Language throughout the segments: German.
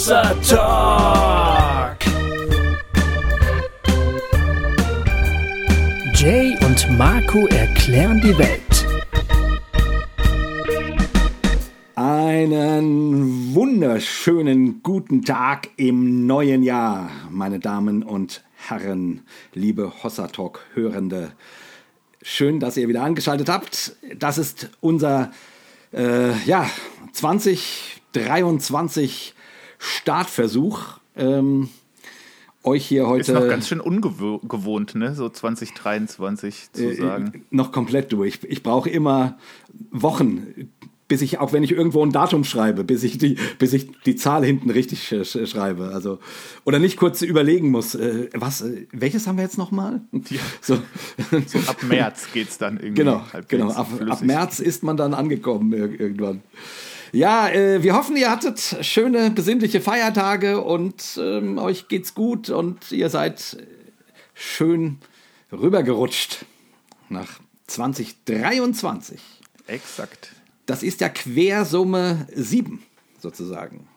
Hossa Talk. Jay und Marco erklären die Welt. Einen wunderschönen guten Tag im neuen Jahr, meine Damen und Herren, liebe Hossa Talk Hörende. Schön, dass ihr wieder angeschaltet habt. Das ist unser äh, ja, 2023 Startversuch. Ähm, euch hier heute. Ist noch ganz schön ungewohnt, ne? So 2023 zu äh, sagen. Noch komplett durch. Ich brauche immer Wochen, bis ich, auch wenn ich irgendwo ein Datum schreibe, bis ich die, bis ich die Zahl hinten richtig sch schreibe. Also, oder nicht kurz überlegen muss, äh, was, äh, welches haben wir jetzt nochmal? Ja. So. so ab März geht es dann irgendwie. Genau, genau. Ab, ab, März ist man dann angekommen irgendwann. Ja, äh, wir hoffen, ihr hattet schöne, besinnliche Feiertage und ähm, euch geht's gut und ihr seid schön rübergerutscht nach 2023. Exakt. Das ist ja Quersumme 7 sozusagen.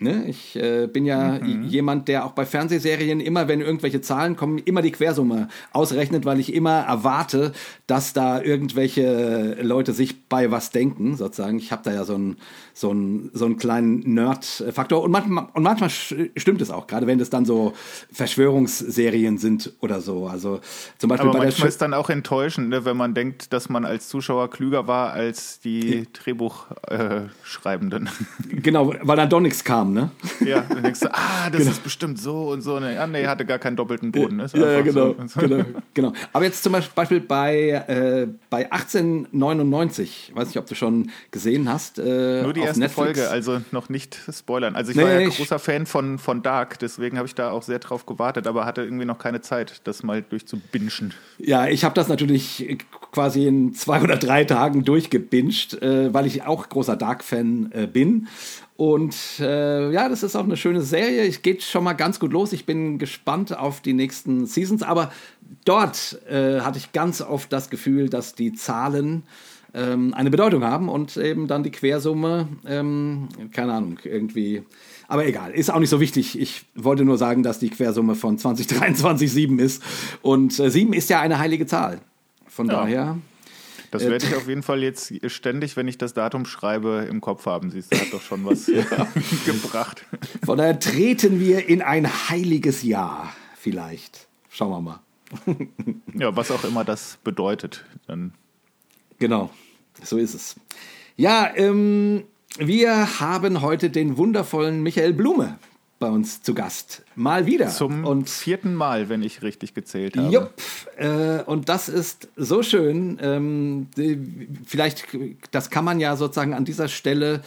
Ne? Ich äh, bin ja mhm. jemand, der auch bei Fernsehserien immer, wenn irgendwelche Zahlen kommen, immer die Quersumme ausrechnet, weil ich immer erwarte, dass da irgendwelche Leute sich bei was denken, sozusagen. Ich habe da ja so einen so einen, so einen kleinen Nerd-Faktor. Und manchmal, und manchmal stimmt es auch, gerade wenn es dann so Verschwörungsserien sind oder so. Also zum Beispiel Aber bei manchmal ist dann auch enttäuschend, ne, wenn man denkt, dass man als Zuschauer klüger war als die Drehbuchschreibenden. Genau, weil dann doch nichts kam, ne? Ja, dann denkst du, ah, das genau. ist bestimmt so und so. Ne, ja, nee, hatte gar keinen doppelten Boden. Ne? Ja, ja genau, so. genau, genau. Aber jetzt zum Beispiel bei, äh, bei 1899, weiß nicht, ob du schon gesehen hast. Äh, Nur die erste Netflix. Folge, also noch nicht spoilern. Also ich nee, war ja großer Fan von, von Dark, deswegen habe ich da auch sehr drauf gewartet, aber hatte irgendwie noch keine Zeit, das mal durchzubingen. Ja, ich habe das natürlich quasi in zwei oder drei Tagen durchgebinged, äh, weil ich auch großer Dark-Fan äh, bin. Und äh, ja, das ist auch eine schöne Serie. Es geht schon mal ganz gut los. Ich bin gespannt auf die nächsten Seasons. Aber dort äh, hatte ich ganz oft das Gefühl, dass die Zahlen ähm, eine Bedeutung haben und eben dann die Quersumme, ähm, keine Ahnung, irgendwie. Aber egal, ist auch nicht so wichtig. Ich wollte nur sagen, dass die Quersumme von 2023 7 ist. Und äh, 7 ist ja eine heilige Zahl. Von ja. daher das werde ich auf jeden Fall jetzt ständig, wenn ich das Datum schreibe, im Kopf haben. Siehst du, hat doch schon was gebracht. Von daher treten wir in ein heiliges Jahr vielleicht. Schauen wir mal. ja, was auch immer das bedeutet. Dann. Genau, so ist es. Ja, ähm, wir haben heute den wundervollen Michael Blume bei uns zu Gast. Mal wieder. Zum und vierten Mal, wenn ich richtig gezählt habe. Jupp. Äh, und das ist so schön. Ähm, vielleicht, das kann man ja sozusagen an dieser Stelle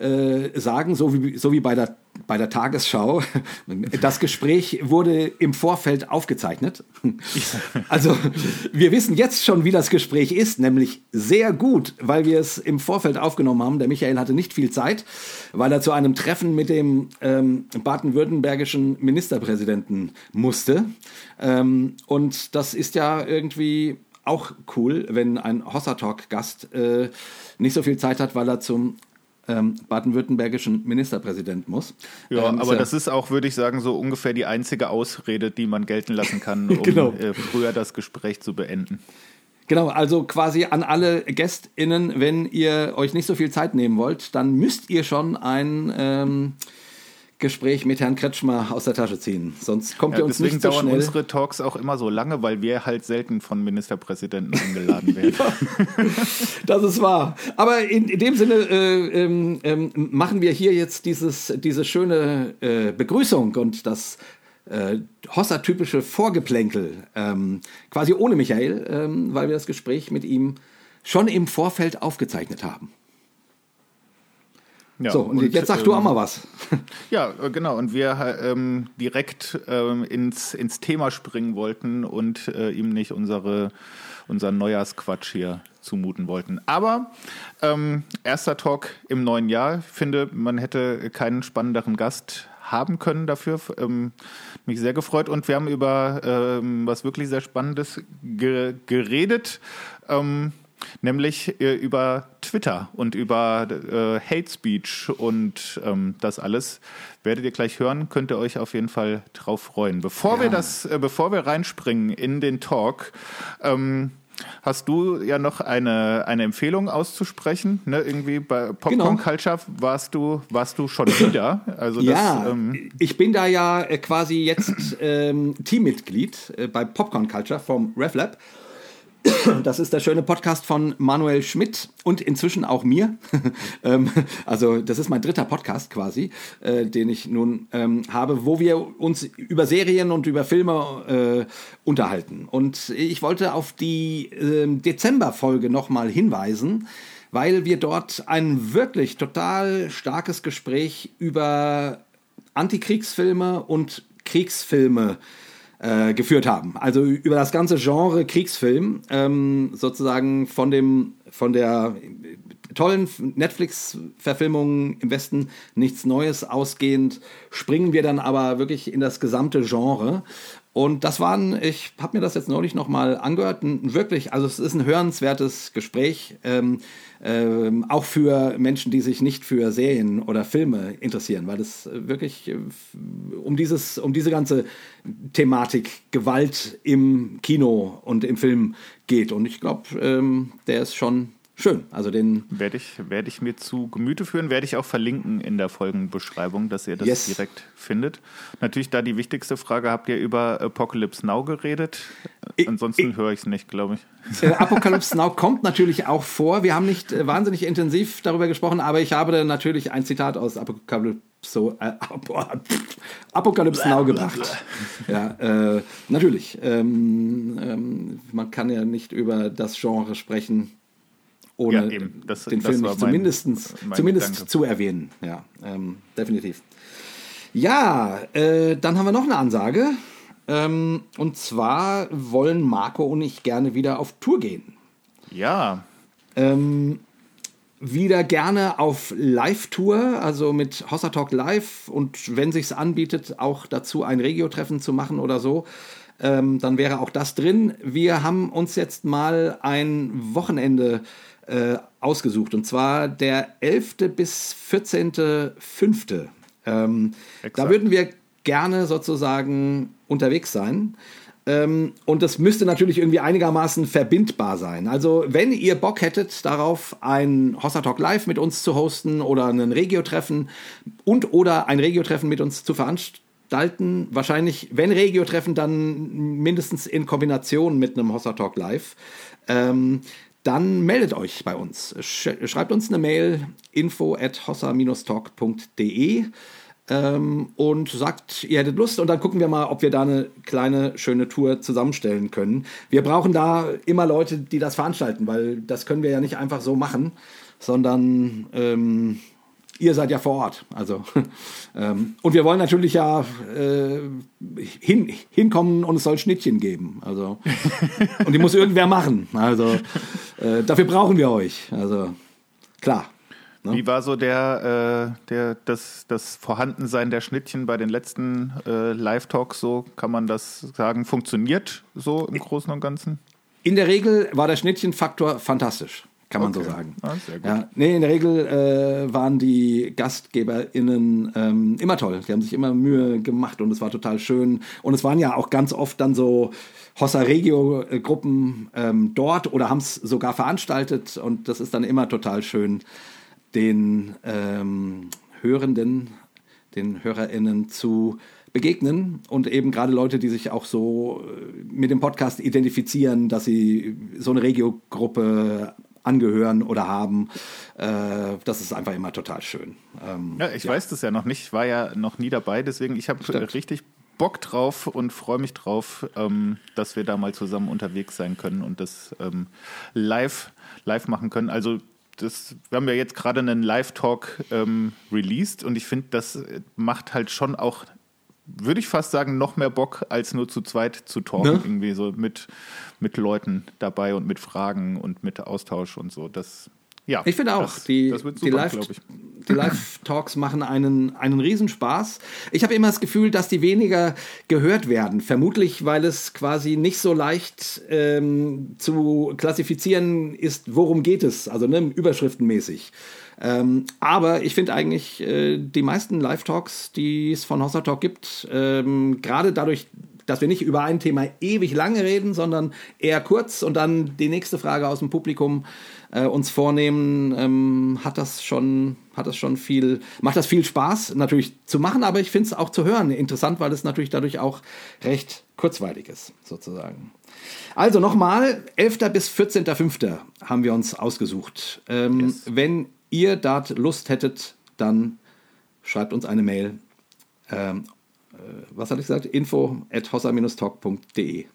äh, sagen, so wie, so wie bei der bei der Tagesschau. Das Gespräch wurde im Vorfeld aufgezeichnet. Also wir wissen jetzt schon, wie das Gespräch ist, nämlich sehr gut, weil wir es im Vorfeld aufgenommen haben. Der Michael hatte nicht viel Zeit, weil er zu einem Treffen mit dem ähm, baden-württembergischen Ministerpräsidenten musste. Ähm, und das ist ja irgendwie auch cool, wenn ein Hossa Talk-Gast äh, nicht so viel Zeit hat, weil er zum ähm, baden-württembergischen Ministerpräsident muss. Ja, ähm, aber das ist auch, würde ich sagen, so ungefähr die einzige Ausrede, die man gelten lassen kann, um genau. äh, früher das Gespräch zu beenden. Genau, also quasi an alle GästInnen, wenn ihr euch nicht so viel Zeit nehmen wollt, dann müsst ihr schon ein ähm, Gespräch mit Herrn Kretschmer aus der Tasche ziehen. Sonst kommt ja, ihr uns nicht so dauern schnell. unsere Talks auch immer so lange, weil wir halt selten von Ministerpräsidenten eingeladen werden. ja, das ist wahr. Aber in, in dem Sinne äh, ähm, ähm, machen wir hier jetzt dieses, diese schöne äh, Begrüßung und das äh, Hossa-typische Vorgeplänkel, ähm, quasi ohne Michael, ähm, weil wir das Gespräch mit ihm schon im Vorfeld aufgezeichnet haben. Ja, so, und, und, jetzt sagst ähm, du auch mal was. Ja, äh, genau. Und wir ähm, direkt ähm, ins, ins Thema springen wollten und äh, ihm nicht unsere, unseren Neujahrsquatsch hier zumuten wollten. Aber ähm, erster Talk im neuen Jahr. Ich finde, man hätte keinen spannenderen Gast haben können dafür. Ähm, mich sehr gefreut. Und wir haben über ähm, was wirklich sehr Spannendes ge geredet. Nämlich äh, über Twitter und über äh, Hate Speech und ähm, das alles. Werdet ihr gleich hören, könnt ihr euch auf jeden Fall drauf freuen. Bevor ja. wir das, äh, bevor wir reinspringen in den Talk, ähm, hast du ja noch eine, eine Empfehlung auszusprechen. Ne? Irgendwie bei Popcorn genau. Culture warst du, warst du schon wieder. Also das, ja, ähm ich bin da ja äh, quasi jetzt ähm, Teammitglied äh, bei Popcorn Culture vom RevLab. Das ist der schöne Podcast von Manuel Schmidt und inzwischen auch mir. Ähm, also das ist mein dritter Podcast quasi, äh, den ich nun ähm, habe, wo wir uns über Serien und über Filme äh, unterhalten. Und ich wollte auf die äh, Dezember-Folge nochmal hinweisen, weil wir dort ein wirklich total starkes Gespräch über Antikriegsfilme und Kriegsfilme äh, äh, geführt haben. Also über das ganze Genre Kriegsfilm, ähm, sozusagen von dem, von der tollen Netflix-Verfilmung im Westen nichts Neues ausgehend, springen wir dann aber wirklich in das gesamte Genre. Und das waren, ich habe mir das jetzt neulich nochmal angehört, wirklich, also es ist ein hörenswertes Gespräch, ähm, ähm, auch für Menschen, die sich nicht für Serien oder Filme interessieren, weil es wirklich äh, um, dieses, um diese ganze Thematik Gewalt im Kino und im Film geht. Und ich glaube, ähm, der ist schon schön. Also den werde ich, werde ich mir zu Gemüte führen, werde ich auch verlinken in der Folgenbeschreibung, dass ihr das yes. direkt findet. Natürlich da die wichtigste Frage, habt ihr über Apocalypse Now geredet? Ich, Ansonsten höre ich es nicht, glaube ich. Äh, Apocalypse Now kommt natürlich auch vor. Wir haben nicht äh, wahnsinnig intensiv darüber gesprochen, aber ich habe natürlich ein Zitat aus Apocalypse so äh, Apokalypse Now gebracht. Ja, äh, natürlich. Ähm, ähm, man kann ja nicht über das Genre sprechen, ohne ja, das, den Film nicht zumindest, zumindest zu erwähnen. Ja, ähm, definitiv. Ja, äh, dann haben wir noch eine Ansage. Ähm, und zwar wollen Marco und ich gerne wieder auf Tour gehen. Ja. Ähm, wieder gerne auf Live-Tour, also mit Hossa Talk Live und wenn sich's anbietet, auch dazu ein Regio-Treffen zu machen oder so. Ähm, dann wäre auch das drin. Wir haben uns jetzt mal ein Wochenende äh, ausgesucht. Und zwar der 11. bis 14.5. Ähm, da würden wir gerne sozusagen unterwegs sein. Ähm, und das müsste natürlich irgendwie einigermaßen verbindbar sein. Also, wenn ihr Bock hättet darauf, ein Hossa Talk Live mit uns zu hosten oder ein Regio-Treffen und oder ein Regio-Treffen mit uns zu veranstalten, wahrscheinlich, wenn Regio-Treffen, dann mindestens in Kombination mit einem Hossa Talk Live. Ähm, dann meldet euch bei uns. Schreibt uns eine Mail info at hossa-talk.de ähm, und sagt, ihr hättet Lust und dann gucken wir mal, ob wir da eine kleine, schöne Tour zusammenstellen können. Wir brauchen da immer Leute, die das veranstalten, weil das können wir ja nicht einfach so machen, sondern ähm, ihr seid ja vor Ort. Also, ähm, und wir wollen natürlich ja äh, hin, hinkommen und es soll Schnittchen geben. Also, und die muss irgendwer machen. Also, äh, dafür brauchen wir euch. Also, klar. Ne? Wie war so der, äh, der, das, das Vorhandensein der Schnittchen bei den letzten äh, Live-Talks so? Kann man das sagen? Funktioniert so im Großen und Ganzen? In der Regel war der Schnittchenfaktor fantastisch kann man okay. so sagen. Ah, ja, nee, in der Regel äh, waren die GastgeberInnen ähm, immer toll. Die haben sich immer Mühe gemacht und es war total schön. Und es waren ja auch ganz oft dann so Hossa Regio-Gruppen ähm, dort oder haben es sogar veranstaltet und das ist dann immer total schön, den ähm, Hörenden, den HörerInnen zu begegnen und eben gerade Leute, die sich auch so äh, mit dem Podcast identifizieren, dass sie so eine Regio-Gruppe angehören oder haben. Äh, das ist einfach immer total schön. Ähm, ja, ich ja. weiß das ja noch nicht, ich war ja noch nie dabei, deswegen ich habe richtig Bock drauf und freue mich drauf, ähm, dass wir da mal zusammen unterwegs sein können und das ähm, live, live machen können. Also das, wir haben ja jetzt gerade einen Live-Talk ähm, released und ich finde, das macht halt schon auch würde ich fast sagen, noch mehr Bock, als nur zu zweit zu talken, ne? irgendwie so mit, mit Leuten dabei und mit Fragen und mit Austausch und so. Das, ja, ich finde auch, das, die, das wird super, die die Live-Talks machen einen, einen Riesenspaß. Ich habe immer das Gefühl, dass die weniger gehört werden. Vermutlich, weil es quasi nicht so leicht ähm, zu klassifizieren ist, worum geht es, also ne, überschriftenmäßig. Ähm, aber ich finde eigentlich äh, die meisten Live-Talks, die es von Hossa Talk gibt, ähm, gerade dadurch, dass wir nicht über ein Thema ewig lange reden, sondern eher kurz und dann die nächste Frage aus dem Publikum äh, uns vornehmen, ähm, hat das schon, hat das schon viel, macht das viel Spaß natürlich zu machen, aber ich finde es auch zu hören interessant, weil es natürlich dadurch auch recht kurzweilig ist, sozusagen. Also nochmal, 11. bis 14.05. haben wir uns ausgesucht. Ähm, yes. Wenn ihr dort Lust hättet, dann schreibt uns eine Mail. Ähm, äh, was hatte ich gesagt? Info at hossa-talk.de.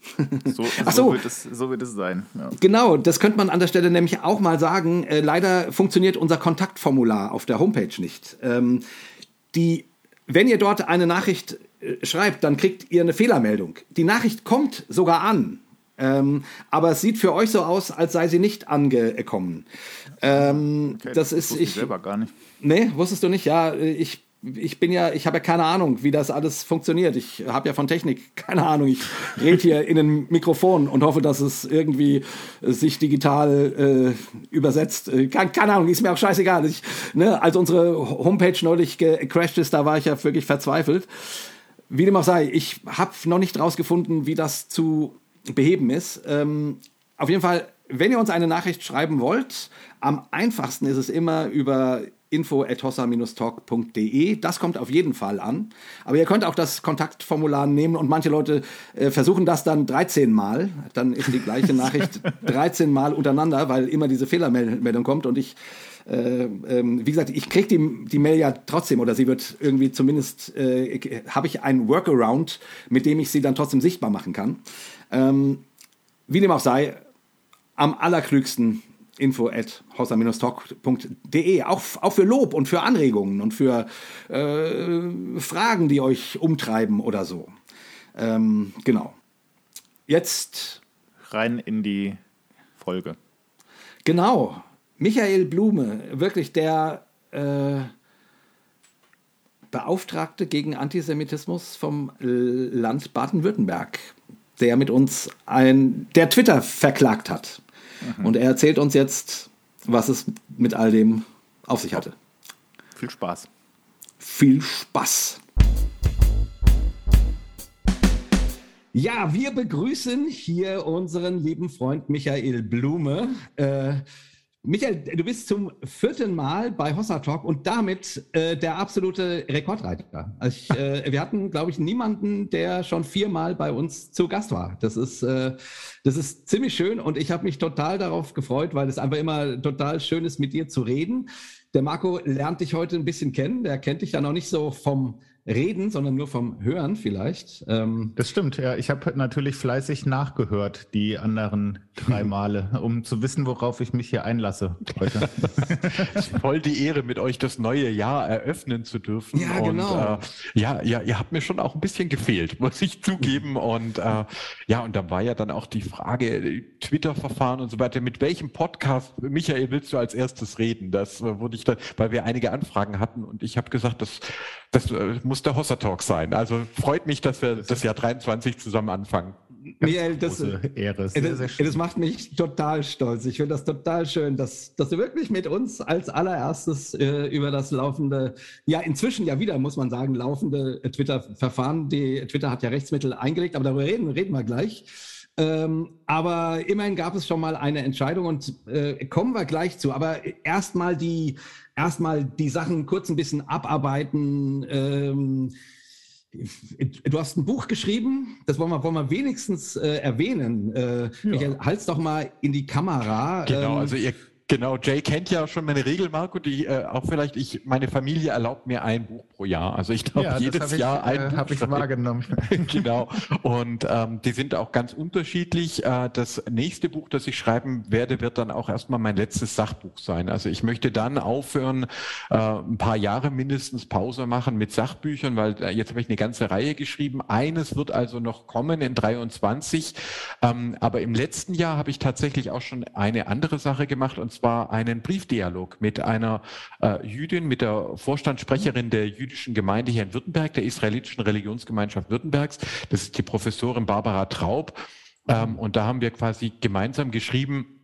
So, so, so, wird es, so wird es sein. Ja. Genau, das könnte man an der Stelle nämlich auch mal sagen. Äh, leider funktioniert unser Kontaktformular auf der Homepage nicht. Ähm, die, wenn ihr dort eine Nachricht äh, schreibt, dann kriegt ihr eine Fehlermeldung. Die Nachricht kommt sogar an. Ähm, aber es sieht für euch so aus, als sei sie nicht angekommen. Ähm, okay, das, das ist ich selber gar nicht. Nee, wusstest du nicht? Ja, ich ich bin ja, ich habe ja keine Ahnung, wie das alles funktioniert. Ich habe ja von Technik keine Ahnung. Ich rede hier in ein Mikrofon und hoffe, dass es irgendwie sich digital äh, übersetzt. Äh, keine, keine, Ahnung, ist mir auch scheißegal. Ich, ne, als unsere Homepage neulich gecrashed ist, da war ich ja wirklich verzweifelt. Wie dem auch sei, ich habe noch nicht rausgefunden, wie das zu beheben ist. Ähm, auf jeden Fall, wenn ihr uns eine Nachricht schreiben wollt, am einfachsten ist es immer über info.hossa-talk.de. Das kommt auf jeden Fall an. Aber ihr könnt auch das Kontaktformular nehmen und manche Leute äh, versuchen das dann 13 Mal. Dann ist die gleiche Nachricht 13 Mal untereinander, weil immer diese Fehlermeldung kommt und ich äh, ähm, wie gesagt, ich kriege die, die Mail ja trotzdem oder sie wird irgendwie zumindest, äh, habe ich einen Workaround, mit dem ich sie dann trotzdem sichtbar machen kann. Ähm, wie dem auch sei, am allerklügsten info at hossa-talk.de. Auch, auch für Lob und für Anregungen und für äh, Fragen, die euch umtreiben oder so. Ähm, genau. Jetzt. Rein in die Folge. Genau. Michael Blume, wirklich der äh, Beauftragte gegen Antisemitismus vom Land Baden-Württemberg, der mit uns ein, der Twitter verklagt hat. Mhm. Und er erzählt uns jetzt, was es mit all dem auf sich hatte. Viel Spaß. Viel Spaß. Ja, wir begrüßen hier unseren lieben Freund Michael Blume. Äh, Michael, du bist zum vierten Mal bei Hossa Talk und damit äh, der absolute Rekordreiter. Also ich, äh, wir hatten, glaube ich, niemanden, der schon viermal bei uns zu Gast war. Das ist, äh, das ist ziemlich schön und ich habe mich total darauf gefreut, weil es einfach immer total schön ist, mit dir zu reden. Der Marco lernt dich heute ein bisschen kennen. Der kennt dich ja noch nicht so vom Reden, sondern nur vom Hören vielleicht. Ähm das stimmt, ja. Ich habe natürlich fleißig nachgehört, die anderen drei Male, um zu wissen, worauf ich mich hier einlasse heute. Voll die Ehre, mit euch das neue Jahr eröffnen zu dürfen. Ja, genau. Und, äh, ja, ja, ihr habt mir schon auch ein bisschen gefehlt, muss ich zugeben. Und äh, ja, und da war ja dann auch die Frage, Twitter-Verfahren und so weiter. Mit welchem Podcast, Michael, willst du als erstes reden? Das äh, wurde ich dann, weil wir einige Anfragen hatten und ich habe gesagt, das, das äh, muss der Hossa Talk sein. Also freut mich, dass wir das Jahr 23 zusammen anfangen. Michael, das, Ehre. Sehr, sehr das, macht mich total stolz. Ich finde das total schön, dass, dass du wirklich mit uns als allererstes äh, über das laufende, ja inzwischen ja wieder, muss man sagen, laufende Twitter-Verfahren, die Twitter hat ja Rechtsmittel eingelegt, aber darüber reden, reden wir gleich. Ähm, aber immerhin gab es schon mal eine Entscheidung und äh, kommen wir gleich zu. Aber erstmal die, erstmal die Sachen kurz ein bisschen abarbeiten. Ähm, Du hast ein Buch geschrieben, das wollen wir, wollen wir wenigstens äh, erwähnen. Äh, ja. Michael, halt's doch mal in die Kamera. Genau, ähm, also ihr Genau, Jay kennt ja schon meine Regel, Marco, die äh, auch vielleicht, ich, meine Familie erlaubt mir ein Buch pro Jahr. Also ich darf ja, jedes ich, Jahr ein äh, Buch. Habe ich wahrgenommen. genau. Und ähm, die sind auch ganz unterschiedlich. Äh, das nächste Buch, das ich schreiben werde, wird dann auch erstmal mein letztes Sachbuch sein. Also ich möchte dann aufhören, äh, ein paar Jahre mindestens Pause machen mit Sachbüchern, weil äh, jetzt habe ich eine ganze Reihe geschrieben. Eines wird also noch kommen in 23. Ähm, aber im letzten Jahr habe ich tatsächlich auch schon eine andere Sache gemacht und zwar einen Briefdialog mit einer äh, Jüdin, mit der Vorstandssprecherin der jüdischen Gemeinde hier in Württemberg, der israelitischen Religionsgemeinschaft Württembergs. Das ist die Professorin Barbara Traub. Ähm, und da haben wir quasi gemeinsam geschrieben,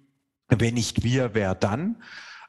wenn nicht wir, wer dann?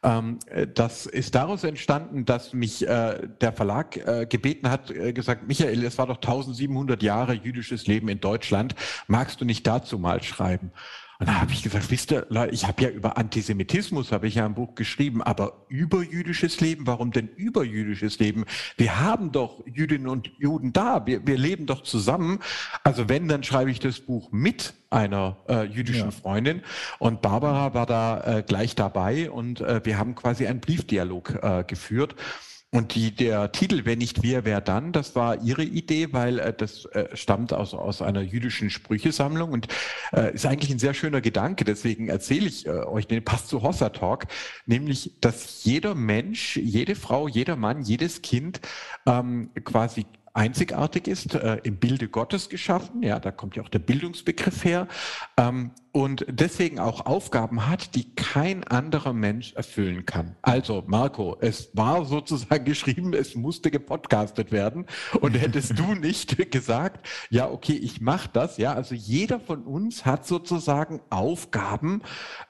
Ähm, das ist daraus entstanden, dass mich äh, der Verlag äh, gebeten hat, äh, gesagt, Michael, es war doch 1700 Jahre jüdisches Leben in Deutschland. Magst du nicht dazu mal schreiben? Und da habe ich gesagt, wisst ihr, ich habe ja über Antisemitismus, habe ich ja ein Buch geschrieben, aber über jüdisches Leben, warum denn über jüdisches Leben? Wir haben doch Jüdinnen und Juden da, wir, wir leben doch zusammen. Also wenn, dann schreibe ich das Buch mit einer äh, jüdischen ja. Freundin. Und Barbara war da äh, gleich dabei und äh, wir haben quasi einen Briefdialog äh, geführt. Und die, der Titel Wenn nicht wir, wer dann, das war ihre Idee, weil äh, das äh, stammt aus, aus einer jüdischen Sprüchesammlung und äh, ist eigentlich ein sehr schöner Gedanke. Deswegen erzähle ich äh, euch den, passt zu Hossa Talk, nämlich, dass jeder Mensch, jede Frau, jeder Mann, jedes Kind ähm, quasi einzigartig ist, äh, im Bilde Gottes geschaffen. Ja, da kommt ja auch der Bildungsbegriff her. Ähm, und deswegen auch Aufgaben hat, die kein anderer Mensch erfüllen kann. Also, Marco, es war sozusagen geschrieben, es musste gepodcastet werden. Und hättest du nicht gesagt, ja, okay, ich mache das, ja, also jeder von uns hat sozusagen Aufgaben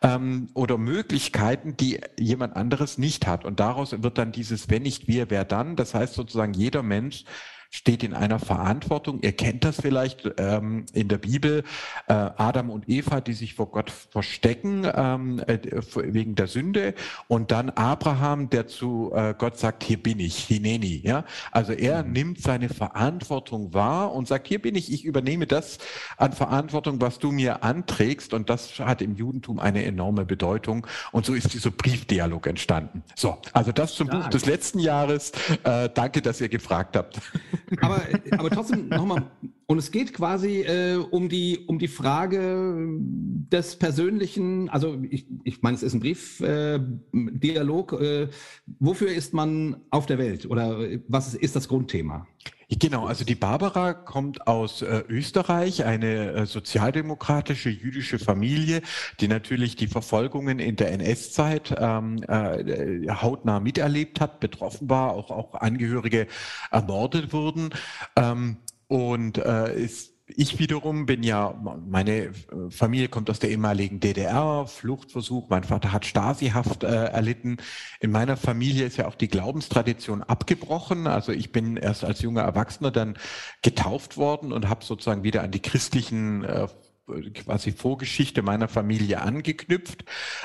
ähm, oder Möglichkeiten, die jemand anderes nicht hat. Und daraus wird dann dieses, wenn nicht wir, wer dann? Das heißt sozusagen, jeder Mensch steht in einer Verantwortung. Ihr kennt das vielleicht ähm, in der Bibel, äh, Adam und Eva, die sich vor Gott verstecken ähm, äh, wegen der Sünde und dann Abraham, der zu äh, Gott sagt, hier bin ich, Hineni. Ja? Also er mhm. nimmt seine Verantwortung wahr und sagt, hier bin ich, ich übernehme das an Verantwortung, was du mir anträgst und das hat im Judentum eine enorme Bedeutung und so ist dieser Briefdialog entstanden. So, also das zum Stark. Buch des letzten Jahres. Äh, danke, dass ihr gefragt habt. Aber, aber trotzdem nochmal, und es geht quasi äh, um, die, um die Frage des persönlichen, also ich, ich meine, es ist ein Briefdialog. Äh, äh, wofür ist man auf der Welt oder was ist, das Grundthema? Genau, also die Barbara kommt aus äh, Österreich, eine äh, sozialdemokratische jüdische Familie, die natürlich die Verfolgungen in der NS-Zeit ähm, äh, hautnah miterlebt hat, betroffen war, auch, auch Angehörige ermordet wurden. Ähm, und äh, ist ich wiederum bin ja, meine äh, Familie kommt aus der ehemaligen DDR, Fluchtversuch, mein Vater hat Stasihaft äh, erlitten. In meiner Familie ist ja auch die Glaubenstradition abgebrochen. Also ich bin erst als junger Erwachsener dann getauft worden und habe sozusagen wieder an die christlichen äh, quasi Vorgeschichte meiner Familie angeknüpft.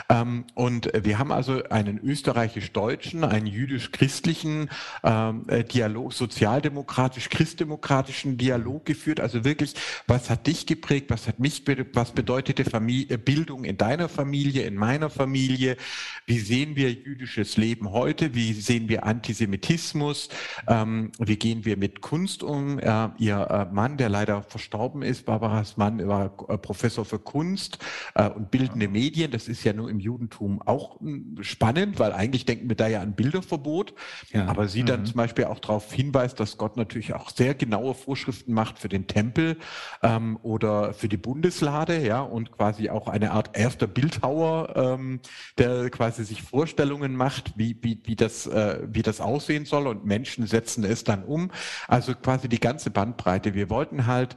Ähm, und wir haben also einen österreichisch-deutschen, einen jüdisch-christlichen ähm, äh, Dialog, sozialdemokratisch-christdemokratischen Dialog geführt. Also wirklich, was hat dich geprägt, was hat mich, was bedeutete Familie, Bildung in deiner Familie, in meiner Familie? Wie sehen wir jüdisches Leben heute? Wie sehen wir Antisemitismus? Ähm, wie gehen wir mit Kunst um? Äh, ihr äh, Mann, der leider verstorben ist, Barbaras Mann, war äh, Professor für Kunst äh, und bildende Medien. Das ist ja nur im Judentum auch hm, spannend, weil eigentlich denken wir da ja an Bilderverbot. Ja. Aber sie mhm. dann zum Beispiel auch darauf hinweist, dass Gott natürlich auch sehr genaue Vorschriften macht für den Tempel ähm, oder für die Bundeslade, ja, und quasi auch eine Art erster Bildhauer, ähm, der quasi sich Vorstellungen macht, wie, wie, wie, das, äh, wie das aussehen soll und Menschen setzen es dann um. Also quasi die ganze Bandbreite. Wir wollten halt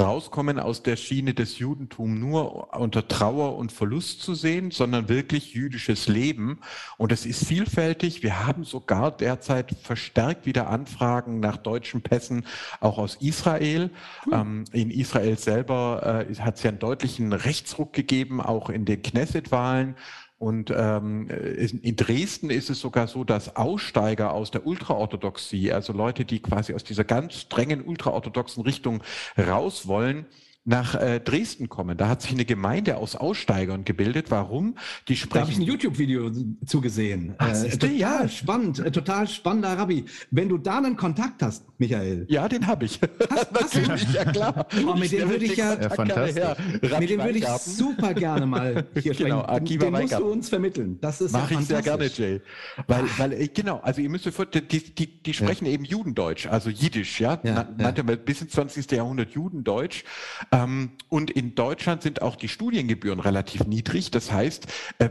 rauskommen aus der Schiene des Judentum nur unter Trauer und Verlust zu sehen, sondern wirklich jüdisches Leben. Und es ist vielfältig. Wir haben sogar derzeit verstärkt wieder Anfragen nach deutschen Pässen, auch aus Israel. Mhm. in Israel selber äh, hat es ja einen deutlichen Rechtsruck gegeben, auch in den Knesset-Wahlen. Und ähm, in Dresden ist es sogar so, dass Aussteiger aus der Ultraorthodoxie, also Leute, die quasi aus dieser ganz strengen ultraorthodoxen Richtung raus wollen, nach äh, Dresden kommen. Da hat sich eine Gemeinde aus Aussteigern gebildet. Warum? Die sprechen. Da habe ich ein YouTube-Video zugesehen. Ach, äh, total ja. spannend, äh, total spannender Rabbi. Wenn du da einen Kontakt hast, Michael. Ja, den habe ich. Hast, Natürlich, ja klar. Oh, mit dem würde ich ja, ja mit dem würde ich super gerne mal hier genau, sprechen. Akiva den musst du uns vermitteln. Das ist Mache ich sehr gerne, Jay. Weil, weil genau, also ihr müsst euch vorstellen, die, die, die sprechen ja. eben Judendeutsch, also Jiddisch, ja. ja, ja. bis ins 20. Jahrhundert Judendeutsch. Ähm, und in Deutschland sind auch die Studiengebühren relativ niedrig. Das heißt, äh,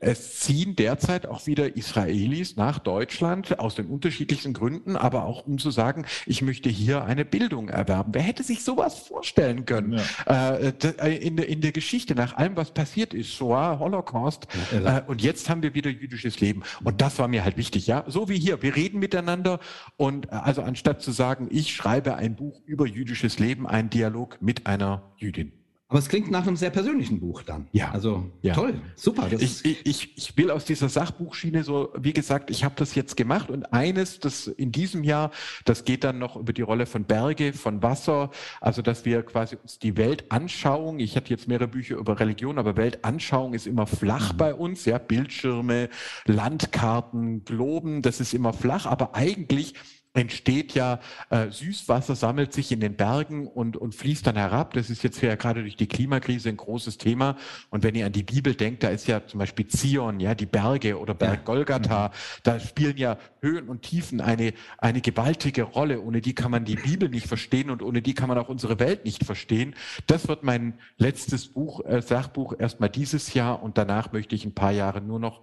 es ziehen derzeit auch wieder Israelis nach Deutschland aus den unterschiedlichsten Gründen, aber auch um zu sagen, ich möchte hier eine Bildung erwerben. Wer hätte sich sowas vorstellen können ja. äh, äh in, der, in der Geschichte, nach allem, was passiert ist, Shoah, Holocaust, äh, und jetzt haben wir wieder jüdisches Leben. Und das war mir halt wichtig, ja. So wie hier, wir reden miteinander und äh, also anstatt zu sagen, ich schreibe ein Buch über jüdisches Leben, einen Dialog mit einer Jüdin. Aber es klingt nach einem sehr persönlichen Buch dann. Ja. Also ja. toll, super. Ich, ich, ich, will aus dieser Sachbuchschiene so, wie gesagt, ich habe das jetzt gemacht und eines, das in diesem Jahr, das geht dann noch über die Rolle von Berge, von Wasser, also dass wir quasi uns die Weltanschauung, ich hatte jetzt mehrere Bücher über Religion, aber Weltanschauung ist immer flach mhm. bei uns, ja, Bildschirme, Landkarten, Globen, das ist immer flach, aber eigentlich entsteht ja, äh, Süßwasser sammelt sich in den Bergen und, und fließt dann herab. Das ist jetzt ja gerade durch die Klimakrise ein großes Thema. Und wenn ihr an die Bibel denkt, da ist ja zum Beispiel Zion, ja, die Berge oder Berg Golgatha, da spielen ja Höhen und Tiefen eine, eine gewaltige Rolle. Ohne die kann man die Bibel nicht verstehen und ohne die kann man auch unsere Welt nicht verstehen. Das wird mein letztes Buch, äh, Sachbuch erstmal dieses Jahr und danach möchte ich ein paar Jahre nur noch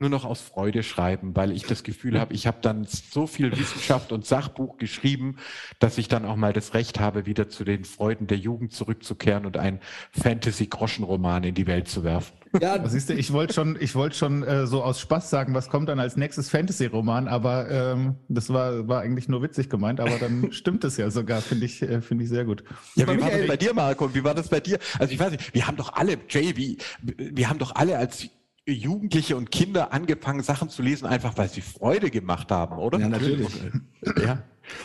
nur noch aus Freude schreiben, weil ich das Gefühl habe, ich habe dann so viel Wissenschaft und Sachbuch geschrieben, dass ich dann auch mal das Recht habe, wieder zu den Freuden der Jugend zurückzukehren und einen Fantasy-Groschenroman in die Welt zu werfen. Ja, siehst du, ich wollte schon, ich wollte schon äh, so aus Spaß sagen, was kommt dann als nächstes Fantasy-Roman, aber ähm, das war, war eigentlich nur witzig gemeint, aber dann stimmt es ja sogar, finde ich, äh, finde ich sehr gut. Ja, wie war das bei dir, Marco? Wie war das bei dir? Also ich weiß nicht, wir haben doch alle, Jay, wie, wir haben doch alle als Jugendliche und Kinder angefangen, Sachen zu lesen, einfach weil sie Freude gemacht haben, oder? Ja, natürlich. Ja.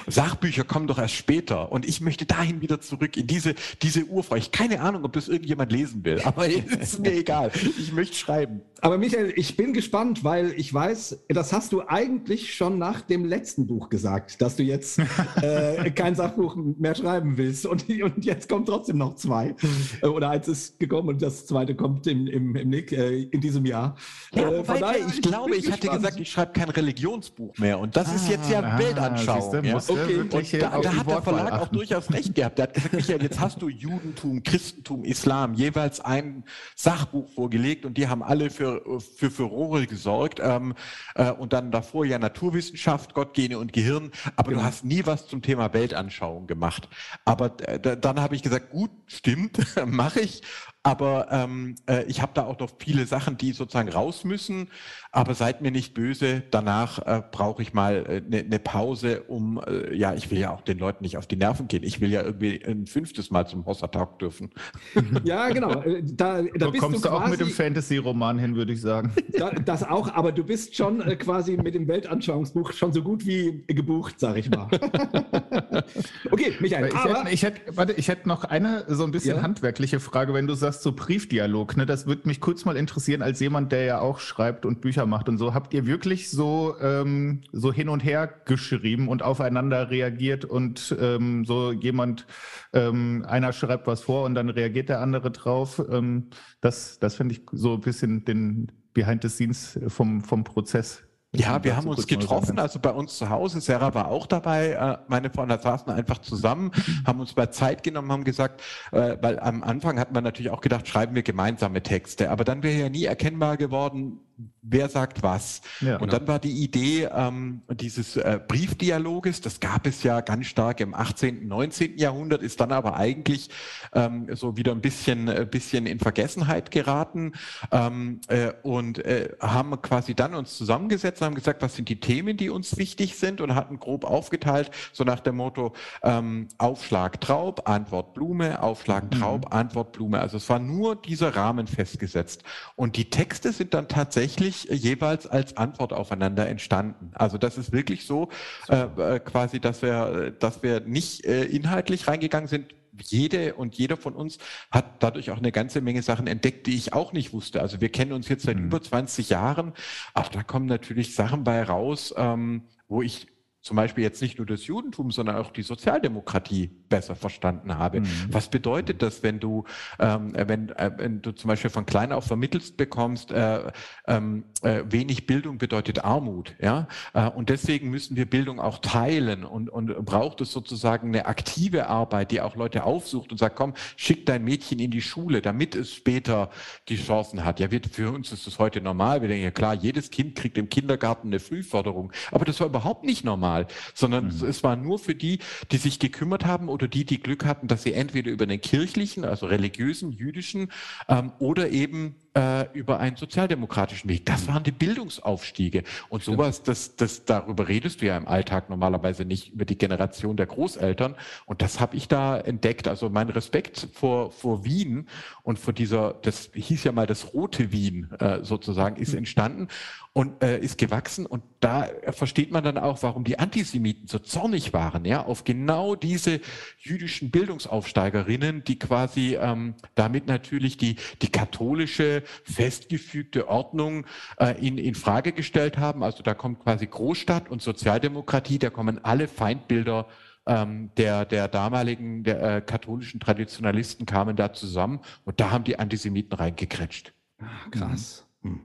Sachbücher kommen doch erst später. Und ich möchte dahin wieder zurück, in diese, diese Urfreude. Keine Ahnung, ob das irgendjemand lesen will, aber ist mir egal. Ich möchte schreiben. Aber Michael, ich bin gespannt, weil ich weiß, das hast du eigentlich schon nach dem letzten Buch gesagt, dass du jetzt äh, kein Sachbuch mehr schreiben willst. Und, und jetzt kommen trotzdem noch zwei. Äh, oder eins ist gekommen und das zweite kommt im, im, im Nick, äh, in diesem Jahr. Ja, äh, wobei, daher, ich, ich glaube, ich gespannt. hatte gesagt, ich schreibe kein Religionsbuch mehr. Und das ah, ist jetzt ja ah, Weltanschauung. Ja? Okay. Und da, da hat der Verlag auch durchaus recht gehabt. Der hat gesagt, Michael, jetzt hast du Judentum, Christentum, Islam jeweils ein Sachbuch vorgelegt und die haben alle für, für Furore gesorgt. Ähm, äh, und dann davor ja Naturwissenschaft, Gott, Gene und Gehirn. Aber genau. du hast nie was zum Thema Weltanschauung gemacht. Aber äh, dann habe ich gesagt, gut, stimmt, mache ich. Aber ähm, äh, ich habe da auch noch viele Sachen, die sozusagen raus müssen. Aber seid mir nicht böse. Danach äh, brauche ich mal eine äh, ne, ne Pause, um, äh, ja, ich will ja auch den Leuten nicht auf die Nerven gehen. Ich will ja irgendwie ein fünftes Mal zum Hossa-Talk dürfen. Ja, genau. Äh, da, da so kommst du, auch mit dem Fantasy-Roman hin, würde ich sagen. Da, das auch, aber du bist schon äh, quasi mit dem Weltanschauungsbuch schon so gut wie gebucht, sag ich mal. okay, Michael. Ich, aber, hätte, ich, hätte, warte, ich hätte noch eine so ein bisschen ja? handwerkliche Frage, wenn du sagst, so Briefdialog, ne? Das würde mich kurz mal interessieren, als jemand, der ja auch schreibt und Bücher macht und so. Habt ihr wirklich so, ähm, so hin und her geschrieben und aufeinander reagiert und ähm, so jemand, ähm, einer schreibt was vor und dann reagiert der andere drauf? Ähm, das das finde ich so ein bisschen den Behind the Scenes vom, vom Prozess ja, wir haben uns getroffen, also bei uns zu Hause. Sarah war auch dabei. Äh, meine Freunde saßen einfach zusammen, haben uns bei Zeit genommen, haben gesagt, äh, weil am Anfang hat man natürlich auch gedacht, schreiben wir gemeinsame Texte. Aber dann wäre ja nie erkennbar geworden, wer sagt was. Ja, und dann war die Idee ähm, dieses äh, Briefdialoges, das gab es ja ganz stark im 18., 19. Jahrhundert, ist dann aber eigentlich ähm, so wieder ein bisschen, äh, bisschen in Vergessenheit geraten ähm, äh, und äh, haben quasi dann uns zusammengesetzt und haben gesagt, was sind die Themen, die uns wichtig sind und hatten grob aufgeteilt, so nach dem Motto ähm, Aufschlag Traub, Antwort Blume, Aufschlag mhm. Traub, mhm. Antwort Blume. Also es war nur dieser Rahmen festgesetzt. Und die Texte sind dann tatsächlich jeweils als Antwort aufeinander entstanden. Also das ist wirklich so, äh, äh, quasi, dass wir, dass wir nicht äh, inhaltlich reingegangen sind, jede und jeder von uns hat dadurch auch eine ganze Menge Sachen entdeckt, die ich auch nicht wusste. Also wir kennen uns jetzt seit mhm. über 20 Jahren, aber da kommen natürlich Sachen bei raus, ähm, wo ich zum Beispiel jetzt nicht nur das Judentum, sondern auch die Sozialdemokratie besser verstanden habe. Mhm. Was bedeutet das, wenn du, ähm, wenn, äh, wenn du zum Beispiel von klein auf vermittelst bekommst, äh, ähm, äh, wenig Bildung bedeutet Armut, ja? Äh, und deswegen müssen wir Bildung auch teilen und, und braucht es sozusagen eine aktive Arbeit, die auch Leute aufsucht und sagt, komm, schick dein Mädchen in die Schule, damit es später die Chancen hat. Ja, wir, für uns ist das heute normal. Wir denken ja klar, jedes Kind kriegt im Kindergarten eine Frühförderung, aber das war überhaupt nicht normal normal, sondern mhm. es war nur für die, die sich gekümmert haben oder die, die Glück hatten, dass sie entweder über den kirchlichen, also religiösen, jüdischen ähm, oder eben äh, über einen sozialdemokratischen Weg. Das waren die Bildungsaufstiege. Und sowas, das, das, darüber redest du ja im Alltag normalerweise nicht über die Generation der Großeltern. Und das habe ich da entdeckt. Also mein Respekt vor, vor Wien und vor dieser, das hieß ja mal das rote Wien äh, sozusagen, ist mhm. entstanden und äh, ist gewachsen. Und da versteht man dann auch, warum die Antisemiten so zornig waren, ja, auf genau diese jüdischen Bildungsaufsteigerinnen, die quasi ähm, damit natürlich die, die katholische festgefügte Ordnung äh, in, in Frage gestellt haben. Also da kommt quasi Großstadt und Sozialdemokratie, da kommen alle Feindbilder ähm, der, der damaligen der, äh, katholischen Traditionalisten kamen da zusammen und da haben die Antisemiten reingekretscht. Ah, krass. Hm.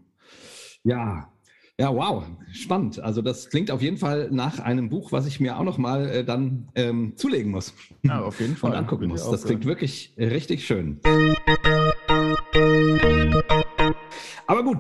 Ja, ja, wow, spannend. Also das klingt auf jeden Fall nach einem Buch, was ich mir auch noch mal äh, dann ähm, zulegen muss. Ja, auf jeden Fall. Und angucken muss. Das klingt wirklich richtig schön.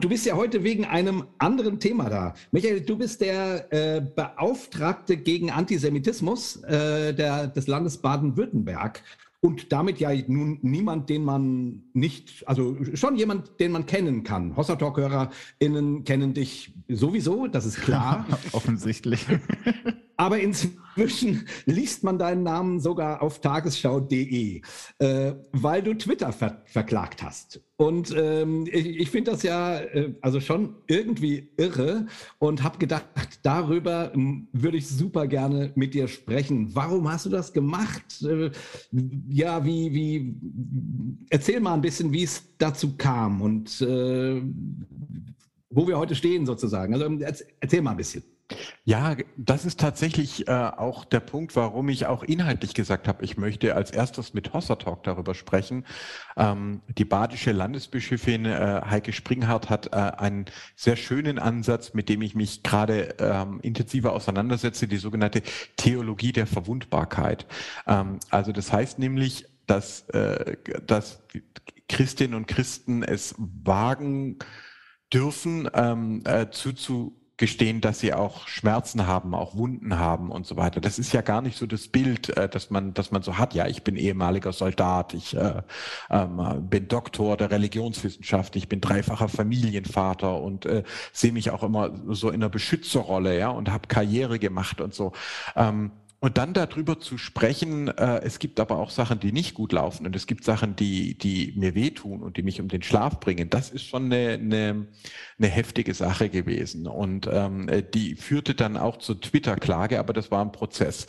Du bist ja heute wegen einem anderen Thema da. Michael, du bist der äh, Beauftragte gegen Antisemitismus äh, der, des Landes Baden-Württemberg und damit ja nun niemand, den man nicht, also schon jemand, den man kennen kann. Hossa Talk-HörerInnen kennen dich sowieso, das ist klar. Offensichtlich. Aber inzwischen liest man deinen Namen sogar auf tagesschau.de, äh, weil du Twitter ver verklagt hast. Und ähm, ich, ich finde das ja äh, also schon irgendwie irre und habe gedacht, darüber hm, würde ich super gerne mit dir sprechen. Warum hast du das gemacht? Äh, ja, wie, wie, erzähl mal ein bisschen, wie es dazu kam und äh, wo wir heute stehen sozusagen. Also erzähl mal ein bisschen. Ja, das ist tatsächlich äh, auch der Punkt, warum ich auch inhaltlich gesagt habe, ich möchte als erstes mit Hossa Talk darüber sprechen. Ähm, die badische Landesbischöfin äh, Heike Springhardt hat äh, einen sehr schönen Ansatz, mit dem ich mich gerade ähm, intensiver auseinandersetze, die sogenannte Theologie der Verwundbarkeit. Ähm, also das heißt nämlich, dass, äh, dass Christinnen und Christen es wagen dürfen, ähm, äh, zu gestehen, dass sie auch Schmerzen haben, auch Wunden haben und so weiter. Das ist ja gar nicht so das Bild, äh, dass man, dass man so hat. Ja, ich bin ehemaliger Soldat, ich äh, ähm, bin Doktor der Religionswissenschaft, ich bin dreifacher Familienvater und äh, sehe mich auch immer so in einer Beschützerrolle, ja, und habe Karriere gemacht und so. Ähm, und dann darüber zu sprechen, äh, es gibt aber auch Sachen, die nicht gut laufen und es gibt Sachen, die, die mir wehtun und die mich um den Schlaf bringen. Das ist schon eine, eine, eine heftige Sache gewesen. Und ähm, die führte dann auch zur Twitter-Klage, aber das war ein Prozess.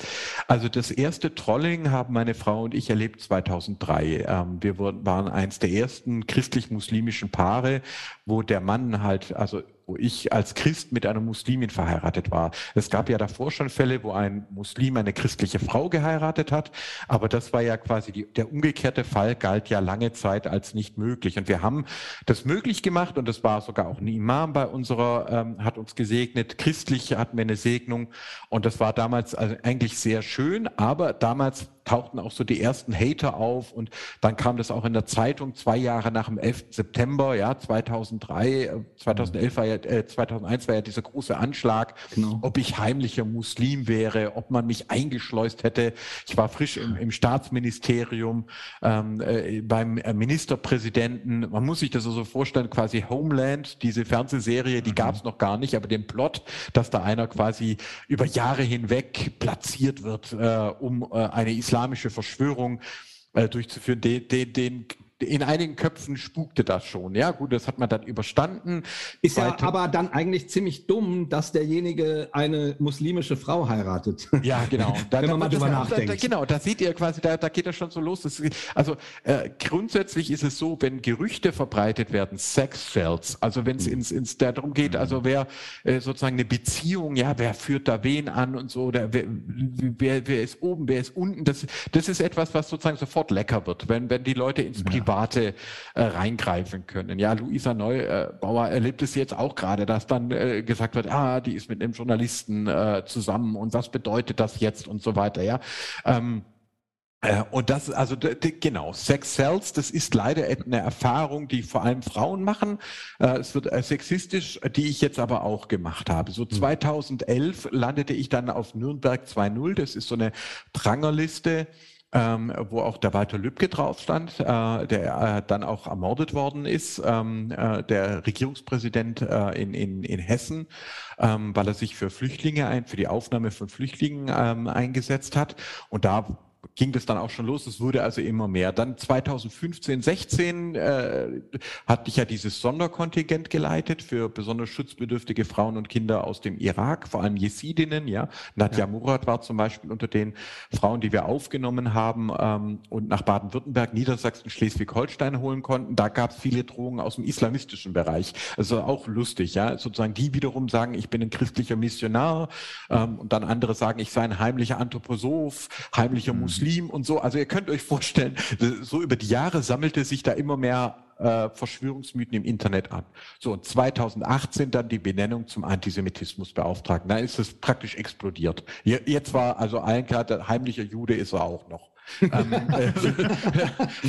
Also das erste Trolling haben meine Frau und ich erlebt 2003. Ähm, wir waren eins der ersten christlich-muslimischen Paare, wo der Mann halt, also wo ich als Christ mit einer Muslimin verheiratet war. Es gab ja davor schon Fälle, wo ein Muslim eine christliche Frau geheiratet hat, aber das war ja quasi die, der umgekehrte Fall, galt ja lange Zeit als nicht möglich. Und wir haben das möglich gemacht und das war sogar auch ein Imam bei unserer, ähm, hat uns gesegnet, christlich hatten wir eine Segnung und das war damals also eigentlich sehr schön, aber damals tauchten auch so die ersten Hater auf und dann kam das auch in der Zeitung zwei Jahre nach dem 11. September, ja, 2003, 2011 äh, war ja, äh, 2001 war ja dieser große Anschlag, genau. ob ich heimlicher Muslim wäre, ob man mich eingeschleust hätte. Ich war frisch im, im Staatsministerium, ähm, äh, beim äh, Ministerpräsidenten. Man muss sich das so also vorstellen, quasi Homeland, diese Fernsehserie, die mhm. gab es noch gar nicht, aber den Plot, dass da einer quasi über Jahre hinweg platziert wird, äh, um äh, eine Islam islamische Verschwörung äh, durchzuführen, den, den, den in einigen Köpfen spukte das schon. Ja, gut, das hat man dann überstanden. Ist ja aber dann eigentlich ziemlich dumm, dass derjenige eine muslimische Frau heiratet. Ja, genau. Da, Wenn man mal drüber nachdenkt. Da, genau, da seht ihr quasi, da, da geht das schon so los. Das, also äh, grundsätzlich ist es so, wenn Gerüchte verbreitet werden, Sex sells, also wenn es mhm. ins, ins darum geht, mhm. also wer äh, sozusagen eine Beziehung, ja, wer führt da wen an und so, der, wer, wer, wer ist oben, wer ist unten, das, das ist etwas, was sozusagen sofort lecker wird, wenn, wenn die Leute ins Private äh, reingreifen können. Ja, Luisa Neubauer erlebt es jetzt auch gerade, dass dann äh, gesagt wird, ah, die ist mit einem Journalisten äh, zusammen und was bedeutet das jetzt und so weiter, ja. Ähm, äh, und das, also genau, Sex Sells, das ist leider eine Erfahrung, die vor allem Frauen machen. Äh, es wird äh, sexistisch, die ich jetzt aber auch gemacht habe. So 2011 hm. landete ich dann auf Nürnberg 2.0, das ist so eine Prangerliste ähm, wo auch der Walter Lübcke drauf stand, äh, der äh, dann auch ermordet worden ist, ähm, äh, der Regierungspräsident äh, in, in, in Hessen, ähm, weil er sich für Flüchtlinge ein, für die Aufnahme von Flüchtlingen ähm, eingesetzt hat. Und da ging das dann auch schon los. Es wurde also immer mehr. Dann 2015, 16 äh, hatte ich ja dieses Sonderkontingent geleitet für besonders schutzbedürftige Frauen und Kinder aus dem Irak, vor allem Jesidinnen. Ja, Nadja ja. Murat war zum Beispiel unter den Frauen, die wir aufgenommen haben ähm, und nach Baden-Württemberg, Niedersachsen, Schleswig-Holstein holen konnten. Da gab es viele Drohungen aus dem islamistischen Bereich. Also auch lustig, ja, sozusagen die wiederum sagen, ich bin ein christlicher Missionar ähm, und dann andere sagen, ich sei ein heimlicher Anthroposoph, heimlicher mhm. Muslim Muslim und so. Also ihr könnt euch vorstellen, so über die Jahre sammelte sich da immer mehr äh, Verschwörungsmythen im Internet an. So, und 2018 dann die Benennung zum Antisemitismusbeauftragten. Da ist es praktisch explodiert. Jetzt war also allen klar, der heimliche Jude ist er auch noch. ähm, äh,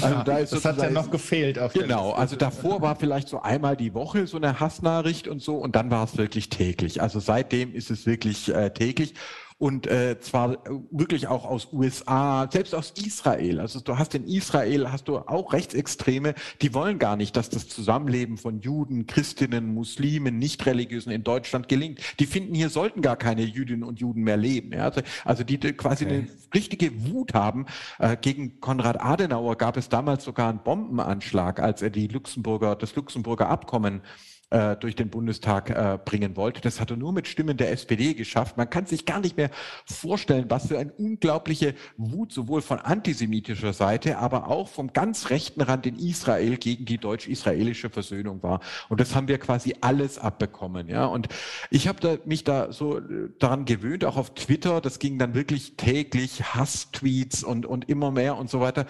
also da ist das hat ja noch gefehlt. Auf genau, also davor war vielleicht so einmal die Woche so eine Hassnachricht und so und dann war es wirklich täglich. Also seitdem ist es wirklich äh, täglich und äh, zwar äh, wirklich auch aus USA, selbst aus Israel. Also du hast in Israel hast du auch Rechtsextreme, die wollen gar nicht, dass das Zusammenleben von Juden, Christinnen, Muslimen, Nichtreligiösen in Deutschland gelingt. Die finden, hier sollten gar keine Jüdinnen und Juden mehr leben. Ja? Also, also die, quasi okay. eine richtige Wut haben. Äh, gegen Konrad Adenauer gab es damals sogar einen Bombenanschlag, als er die Luxemburger, das Luxemburger Abkommen durch den Bundestag äh, bringen wollte. Das hat er nur mit Stimmen der SPD geschafft. Man kann sich gar nicht mehr vorstellen, was für eine unglaubliche Wut sowohl von antisemitischer Seite, aber auch vom ganz rechten Rand in Israel gegen die deutsch-israelische Versöhnung war. Und das haben wir quasi alles abbekommen. Ja, und ich habe da, mich da so äh, daran gewöhnt, auch auf Twitter. Das ging dann wirklich täglich Hasstweets und und immer mehr und so weiter.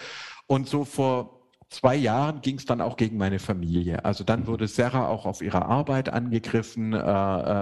Und so vor zwei Jahren ging es dann auch gegen meine Familie. Also dann wurde Sarah auch auf ihrer Arbeit angegriffen, äh,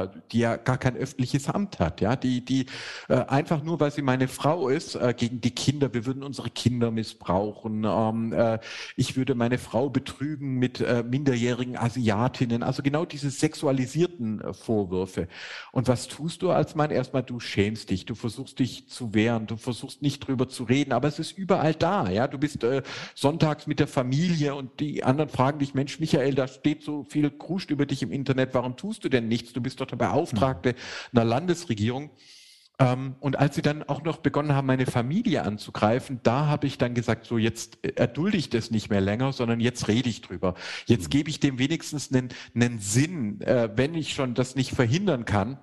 äh, die ja gar kein öffentliches Amt hat, ja, die, die äh, einfach nur, weil sie meine Frau ist, äh, gegen die Kinder, wir würden unsere Kinder missbrauchen, ähm, äh, ich würde meine Frau betrügen mit äh, minderjährigen Asiatinnen, also genau diese sexualisierten Vorwürfe. Und was tust du als Mann? Erstmal, du schämst dich, du versuchst dich zu wehren, du versuchst nicht drüber zu reden, aber es ist überall da, ja, du bist sonntags mit der Familie und die anderen fragen dich, Mensch, Michael, da steht so viel Kruscht über dich im Internet, warum tust du denn nichts? Du bist doch der Beauftragte einer Landesregierung. Ähm, und als sie dann auch noch begonnen haben, meine Familie anzugreifen, da habe ich dann gesagt, so jetzt erdulde ich das nicht mehr länger, sondern jetzt rede ich drüber. Jetzt gebe ich dem wenigstens einen, einen Sinn, äh, wenn ich schon das nicht verhindern kann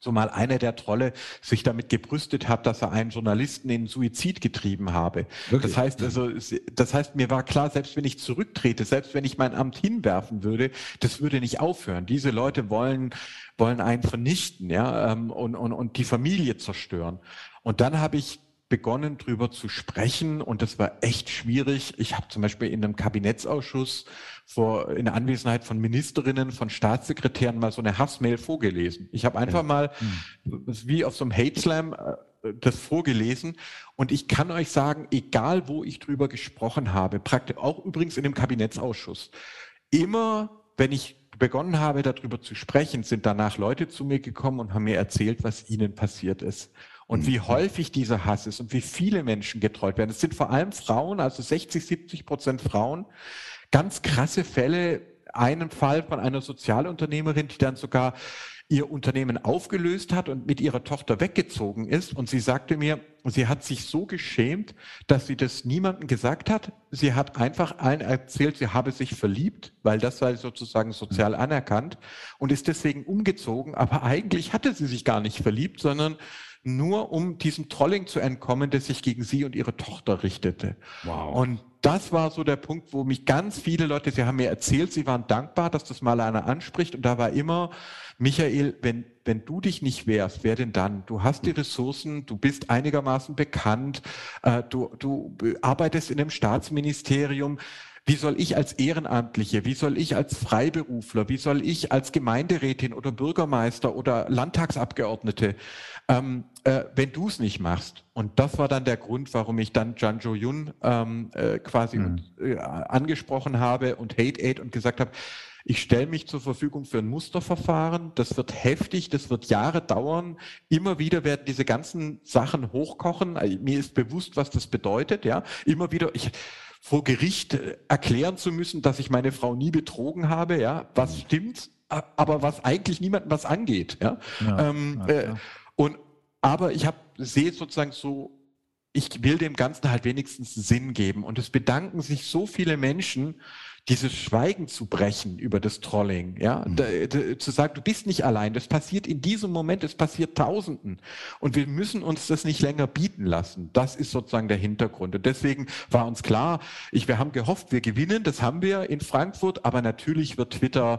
zumal einer der Trolle sich damit gebrüstet hat, dass er einen Journalisten in Suizid getrieben habe. Wirklich? Das heißt also, das heißt, mir war klar, selbst wenn ich zurücktrete, selbst wenn ich mein Amt hinwerfen würde, das würde nicht aufhören. Diese Leute wollen, wollen einen vernichten, ja, ähm, und, und, und die Familie zerstören. Und dann habe ich begonnen, drüber zu sprechen und das war echt schwierig. Ich habe zum Beispiel in einem Kabinettsausschuss vor, in der Anwesenheit von Ministerinnen, von Staatssekretären mal so eine Hassmail vorgelesen. Ich habe einfach mal, hm. wie auf so einem Hate Slam, äh, das vorgelesen. Und ich kann euch sagen, egal wo ich drüber gesprochen habe, praktisch auch übrigens in dem Kabinettsausschuss, immer wenn ich begonnen habe, darüber zu sprechen, sind danach Leute zu mir gekommen und haben mir erzählt, was ihnen passiert ist. Und wie mhm. häufig dieser Hass ist und wie viele Menschen getrollt werden. Es sind vor allem Frauen, also 60, 70 Prozent Frauen. Ganz krasse Fälle, einen Fall von einer Sozialunternehmerin, die dann sogar ihr Unternehmen aufgelöst hat und mit ihrer Tochter weggezogen ist. Und sie sagte mir, sie hat sich so geschämt, dass sie das niemandem gesagt hat. Sie hat einfach allen erzählt, sie habe sich verliebt, weil das sei sozusagen sozial anerkannt und ist deswegen umgezogen. Aber eigentlich hatte sie sich gar nicht verliebt, sondern nur um diesem Trolling zu entkommen, das sich gegen sie und ihre Tochter richtete. Wow. Und das war so der Punkt, wo mich ganz viele Leute, sie haben mir erzählt, sie waren dankbar, dass das mal einer anspricht. Und da war immer, Michael, wenn, wenn du dich nicht wehrst, wer denn dann? Du hast die Ressourcen, du bist einigermaßen bekannt, äh, du, du arbeitest in einem Staatsministerium. Wie soll ich als Ehrenamtliche, wie soll ich als Freiberufler, wie soll ich als Gemeinderätin oder Bürgermeister oder Landtagsabgeordnete ähm, äh, wenn du es nicht machst. Und das war dann der Grund, warum ich dann Jan Jo Yun ähm, äh, quasi mhm. äh, angesprochen habe und Hate Aid und gesagt habe, ich stelle mich zur Verfügung für ein Musterverfahren. Das wird heftig, das wird Jahre dauern. Immer wieder werden diese ganzen Sachen hochkochen. Also, mir ist bewusst, was das bedeutet. Ja, immer wieder. Ich, vor Gericht äh, erklären zu müssen, dass ich meine Frau nie betrogen habe, ja, was stimmt, aber was eigentlich niemandem was angeht, ja. ja, ähm, ja äh, und aber ich habe sehe sozusagen so, ich will dem Ganzen halt wenigstens Sinn geben. Und es bedanken sich so viele Menschen dieses Schweigen zu brechen über das Trolling, ja, mhm. da, da, zu sagen, du bist nicht allein, das passiert in diesem Moment, es passiert Tausenden und wir müssen uns das nicht länger bieten lassen. Das ist sozusagen der Hintergrund und deswegen war uns klar, ich, wir haben gehofft, wir gewinnen, das haben wir in Frankfurt, aber natürlich wird Twitter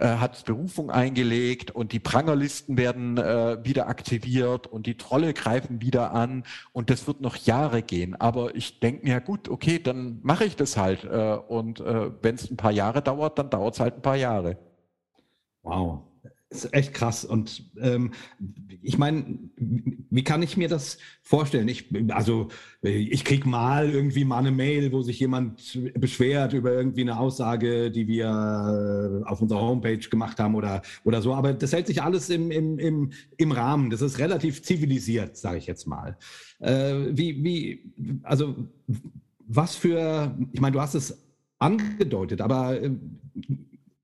äh, hat Berufung eingelegt und die Prangerlisten werden äh, wieder aktiviert und die Trolle greifen wieder an und das wird noch Jahre gehen. Aber ich denke mir, gut, okay, dann mache ich das halt äh, und äh, wenn es ein paar Jahre dauert, dann dauert es halt ein paar Jahre. Wow. Das ist echt krass. Und ähm, ich meine, wie kann ich mir das vorstellen? Ich, also, ich kriege mal irgendwie mal eine Mail, wo sich jemand beschwert über irgendwie eine Aussage, die wir auf unserer Homepage gemacht haben oder, oder so. Aber das hält sich alles im, im, im, im Rahmen. Das ist relativ zivilisiert, sage ich jetzt mal. Äh, wie, wie, also, was für, ich meine, du hast es angedeutet, aber äh,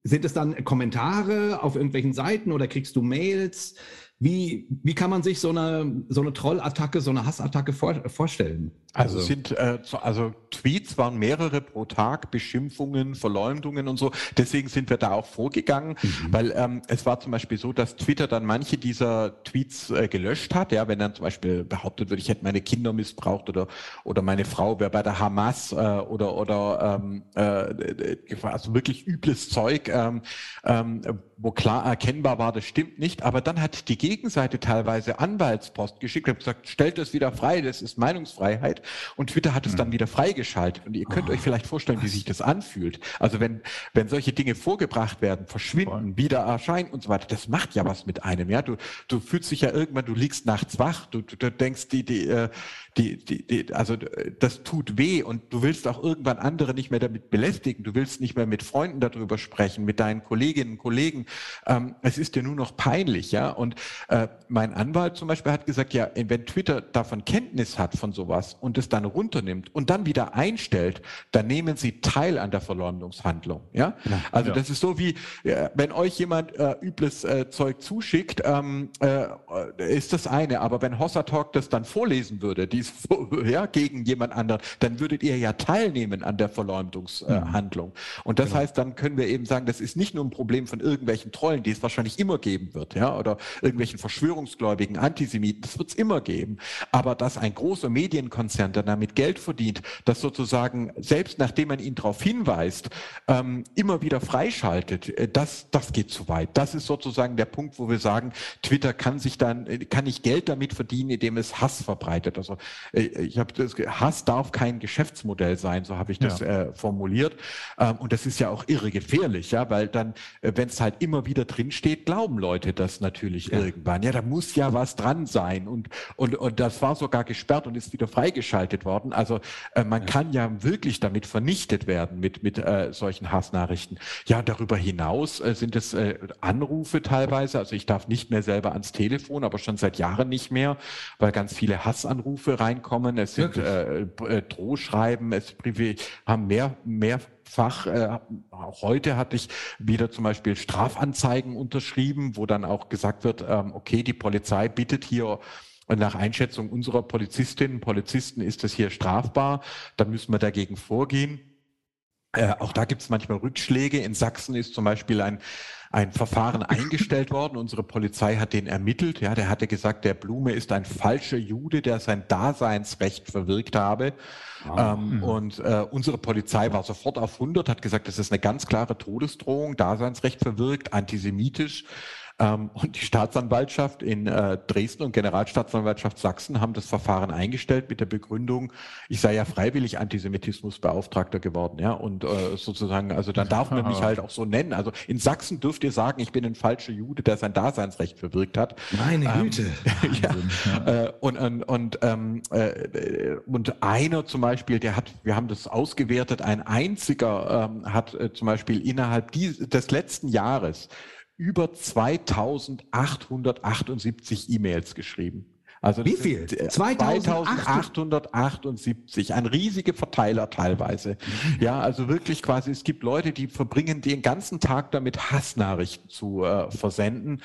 sind es dann Kommentare auf irgendwelchen Seiten oder kriegst du Mails? Wie, wie kann man sich so eine, so eine Trollattacke, so eine Hassattacke vor, vorstellen? Also, also sind äh, also Tweets waren mehrere pro Tag, Beschimpfungen, Verleumdungen und so. Deswegen sind wir da auch vorgegangen, mhm. weil ähm, es war zum Beispiel so, dass Twitter dann manche dieser Tweets äh, gelöscht hat. Ja, wenn dann zum Beispiel behauptet wird, ich hätte meine Kinder missbraucht oder oder meine Frau wäre bei der Hamas äh, oder oder ähm, äh, also wirklich übles Zeug, ähm, ähm, wo klar erkennbar war, das stimmt nicht. Aber dann hat die Gegenseite teilweise Anwaltspost geschickt und gesagt, stellt das wieder frei, das ist Meinungsfreiheit. Und Twitter hat es dann mhm. wieder freigeschaltet. Und ihr könnt oh, euch vielleicht vorstellen, wie sich das anfühlt. Also wenn, wenn solche Dinge vorgebracht werden, verschwinden, wieder erscheinen und so weiter, das macht ja was mit einem. Ja, du, du fühlst dich ja irgendwann, du liegst nachts wach, du, du, du denkst, die, die, äh, die, die, die, also das tut weh und du willst auch irgendwann andere nicht mehr damit belästigen. Du willst nicht mehr mit Freunden darüber sprechen, mit deinen Kolleginnen und Kollegen. Ähm, es ist dir nur noch peinlich, ja. Und äh, mein Anwalt zum Beispiel hat gesagt, ja, wenn Twitter davon Kenntnis hat von sowas und es dann runternimmt und dann wieder einstellt, dann nehmen sie teil an der Verleumdungshandlung, ja. ja also ja. das ist so wie, äh, wenn euch jemand äh, übles äh, Zeug zuschickt, ähm, äh, ist das eine. Aber wenn Hossa Talk das dann vorlesen würde, die dies ja, gegen jemand anderen, dann würdet ihr ja teilnehmen an der Verleumdungshandlung. Äh, und das genau. heißt, dann können wir eben sagen, das ist nicht nur ein Problem von irgendwelchen Trollen, die es wahrscheinlich immer geben wird, ja, oder irgendwelchen Verschwörungsgläubigen, Antisemiten, das wird es immer geben. Aber dass ein großer Medienkonzern, der damit Geld verdient, das sozusagen, selbst nachdem man ihn darauf hinweist, ähm, immer wieder freischaltet, äh, das, das geht zu weit. Das ist sozusagen der Punkt, wo wir sagen, Twitter kann sich dann, äh, kann nicht Geld damit verdienen, indem es Hass verbreitet. Also ich habe das, Hass darf kein Geschäftsmodell sein, so habe ich das ja. äh, formuliert. Ähm, und das ist ja auch irre gefährlich, ja, weil dann, äh, wenn es halt immer wieder drin steht, glauben Leute das natürlich ja. irgendwann. Ja, da muss ja was dran sein. Und, und, und das war sogar gesperrt und ist wieder freigeschaltet worden. Also äh, man ja. kann ja wirklich damit vernichtet werden mit, mit äh, solchen Hassnachrichten. Ja, darüber hinaus äh, sind es äh, Anrufe teilweise. Also ich darf nicht mehr selber ans Telefon, aber schon seit Jahren nicht mehr, weil ganz viele Hassanrufe reinkommen, es sind äh, äh, Drohschreiben, es haben mehr, mehr Fach. Äh, auch heute hatte ich wieder zum Beispiel Strafanzeigen unterschrieben, wo dann auch gesagt wird, ähm, okay, die Polizei bittet hier nach Einschätzung unserer Polizistinnen und Polizisten ist das hier strafbar, dann müssen wir dagegen vorgehen. Äh, auch da gibt es manchmal Rückschläge. In Sachsen ist zum Beispiel ein, ein Verfahren eingestellt worden. Unsere Polizei hat den ermittelt. Ja, der hatte gesagt, der Blume ist ein falscher Jude, der sein Daseinsrecht verwirkt habe. Ah. Ähm, und äh, unsere Polizei war sofort auf 100, hat gesagt, das ist eine ganz klare Todesdrohung, Daseinsrecht verwirkt, antisemitisch. Ähm, und die Staatsanwaltschaft in äh, Dresden und Generalstaatsanwaltschaft Sachsen haben das Verfahren eingestellt mit der Begründung, ich sei ja freiwillig Antisemitismusbeauftragter geworden, ja, und äh, sozusagen, also dann darf man mich halt auch so nennen. Also in Sachsen dürft ihr sagen, ich bin ein falscher Jude, der sein Daseinsrecht verwirkt hat. Meine ähm, Güte. ja, ja. Äh, und und und, ähm, äh, und einer zum Beispiel, der hat, wir haben das ausgewertet, ein einziger ähm, hat äh, zum Beispiel innerhalb dies, des letzten Jahres über 2878 E-Mails geschrieben. Also Wie viel? 2878, ein riesiger Verteiler teilweise. Ja, also wirklich quasi, es gibt Leute, die verbringen den ganzen Tag damit, Hassnachrichten zu äh, versenden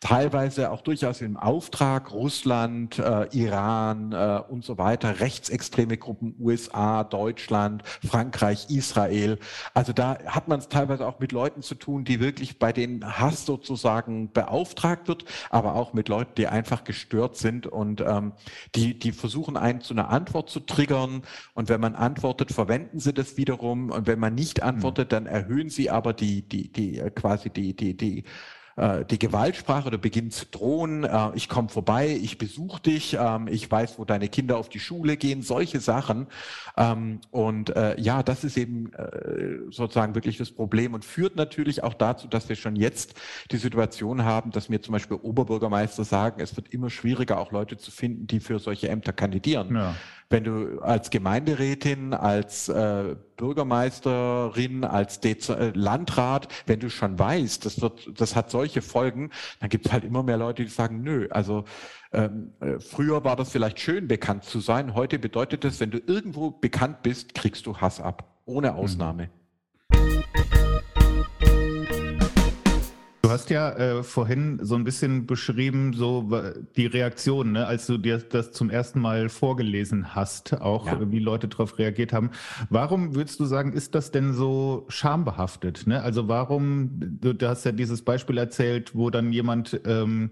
teilweise auch durchaus im Auftrag Russland, äh, Iran äh, und so weiter, rechtsextreme Gruppen USA, Deutschland, Frankreich, Israel. Also da hat man es teilweise auch mit Leuten zu tun, die wirklich bei denen Hass sozusagen beauftragt wird, aber auch mit Leuten, die einfach gestört sind und ähm, die, die versuchen einen zu einer Antwort zu triggern. Und wenn man antwortet, verwenden sie das wiederum. Und wenn man nicht antwortet, dann erhöhen sie aber die, die, die äh, quasi die, die, die äh, die Gewaltsprache oder beginnt zu drohen, äh, ich komme vorbei, ich besuche dich, ähm, ich weiß, wo deine Kinder auf die Schule gehen, solche Sachen. Ähm, und äh, ja, das ist eben äh, sozusagen wirklich das Problem und führt natürlich auch dazu, dass wir schon jetzt die Situation haben, dass mir zum Beispiel Oberbürgermeister sagen, es wird immer schwieriger, auch Leute zu finden, die für solche Ämter kandidieren. Ja wenn du als Gemeinderätin, als äh, Bürgermeisterin, als Dez äh, Landrat, wenn du schon weißt, das wird, das hat solche Folgen, dann gibt es halt immer mehr Leute, die sagen, nö, also ähm, äh, früher war das vielleicht schön, bekannt zu sein. Heute bedeutet es, wenn du irgendwo bekannt bist, kriegst du Hass ab, ohne Ausnahme. Mhm. Du hast ja äh, vorhin so ein bisschen beschrieben, so die Reaktion, ne, als du dir das zum ersten Mal vorgelesen hast, auch ja. wie Leute darauf reagiert haben. Warum würdest du sagen, ist das denn so schambehaftet? Ne? Also warum, du, du, hast ja dieses Beispiel erzählt, wo dann jemand ähm,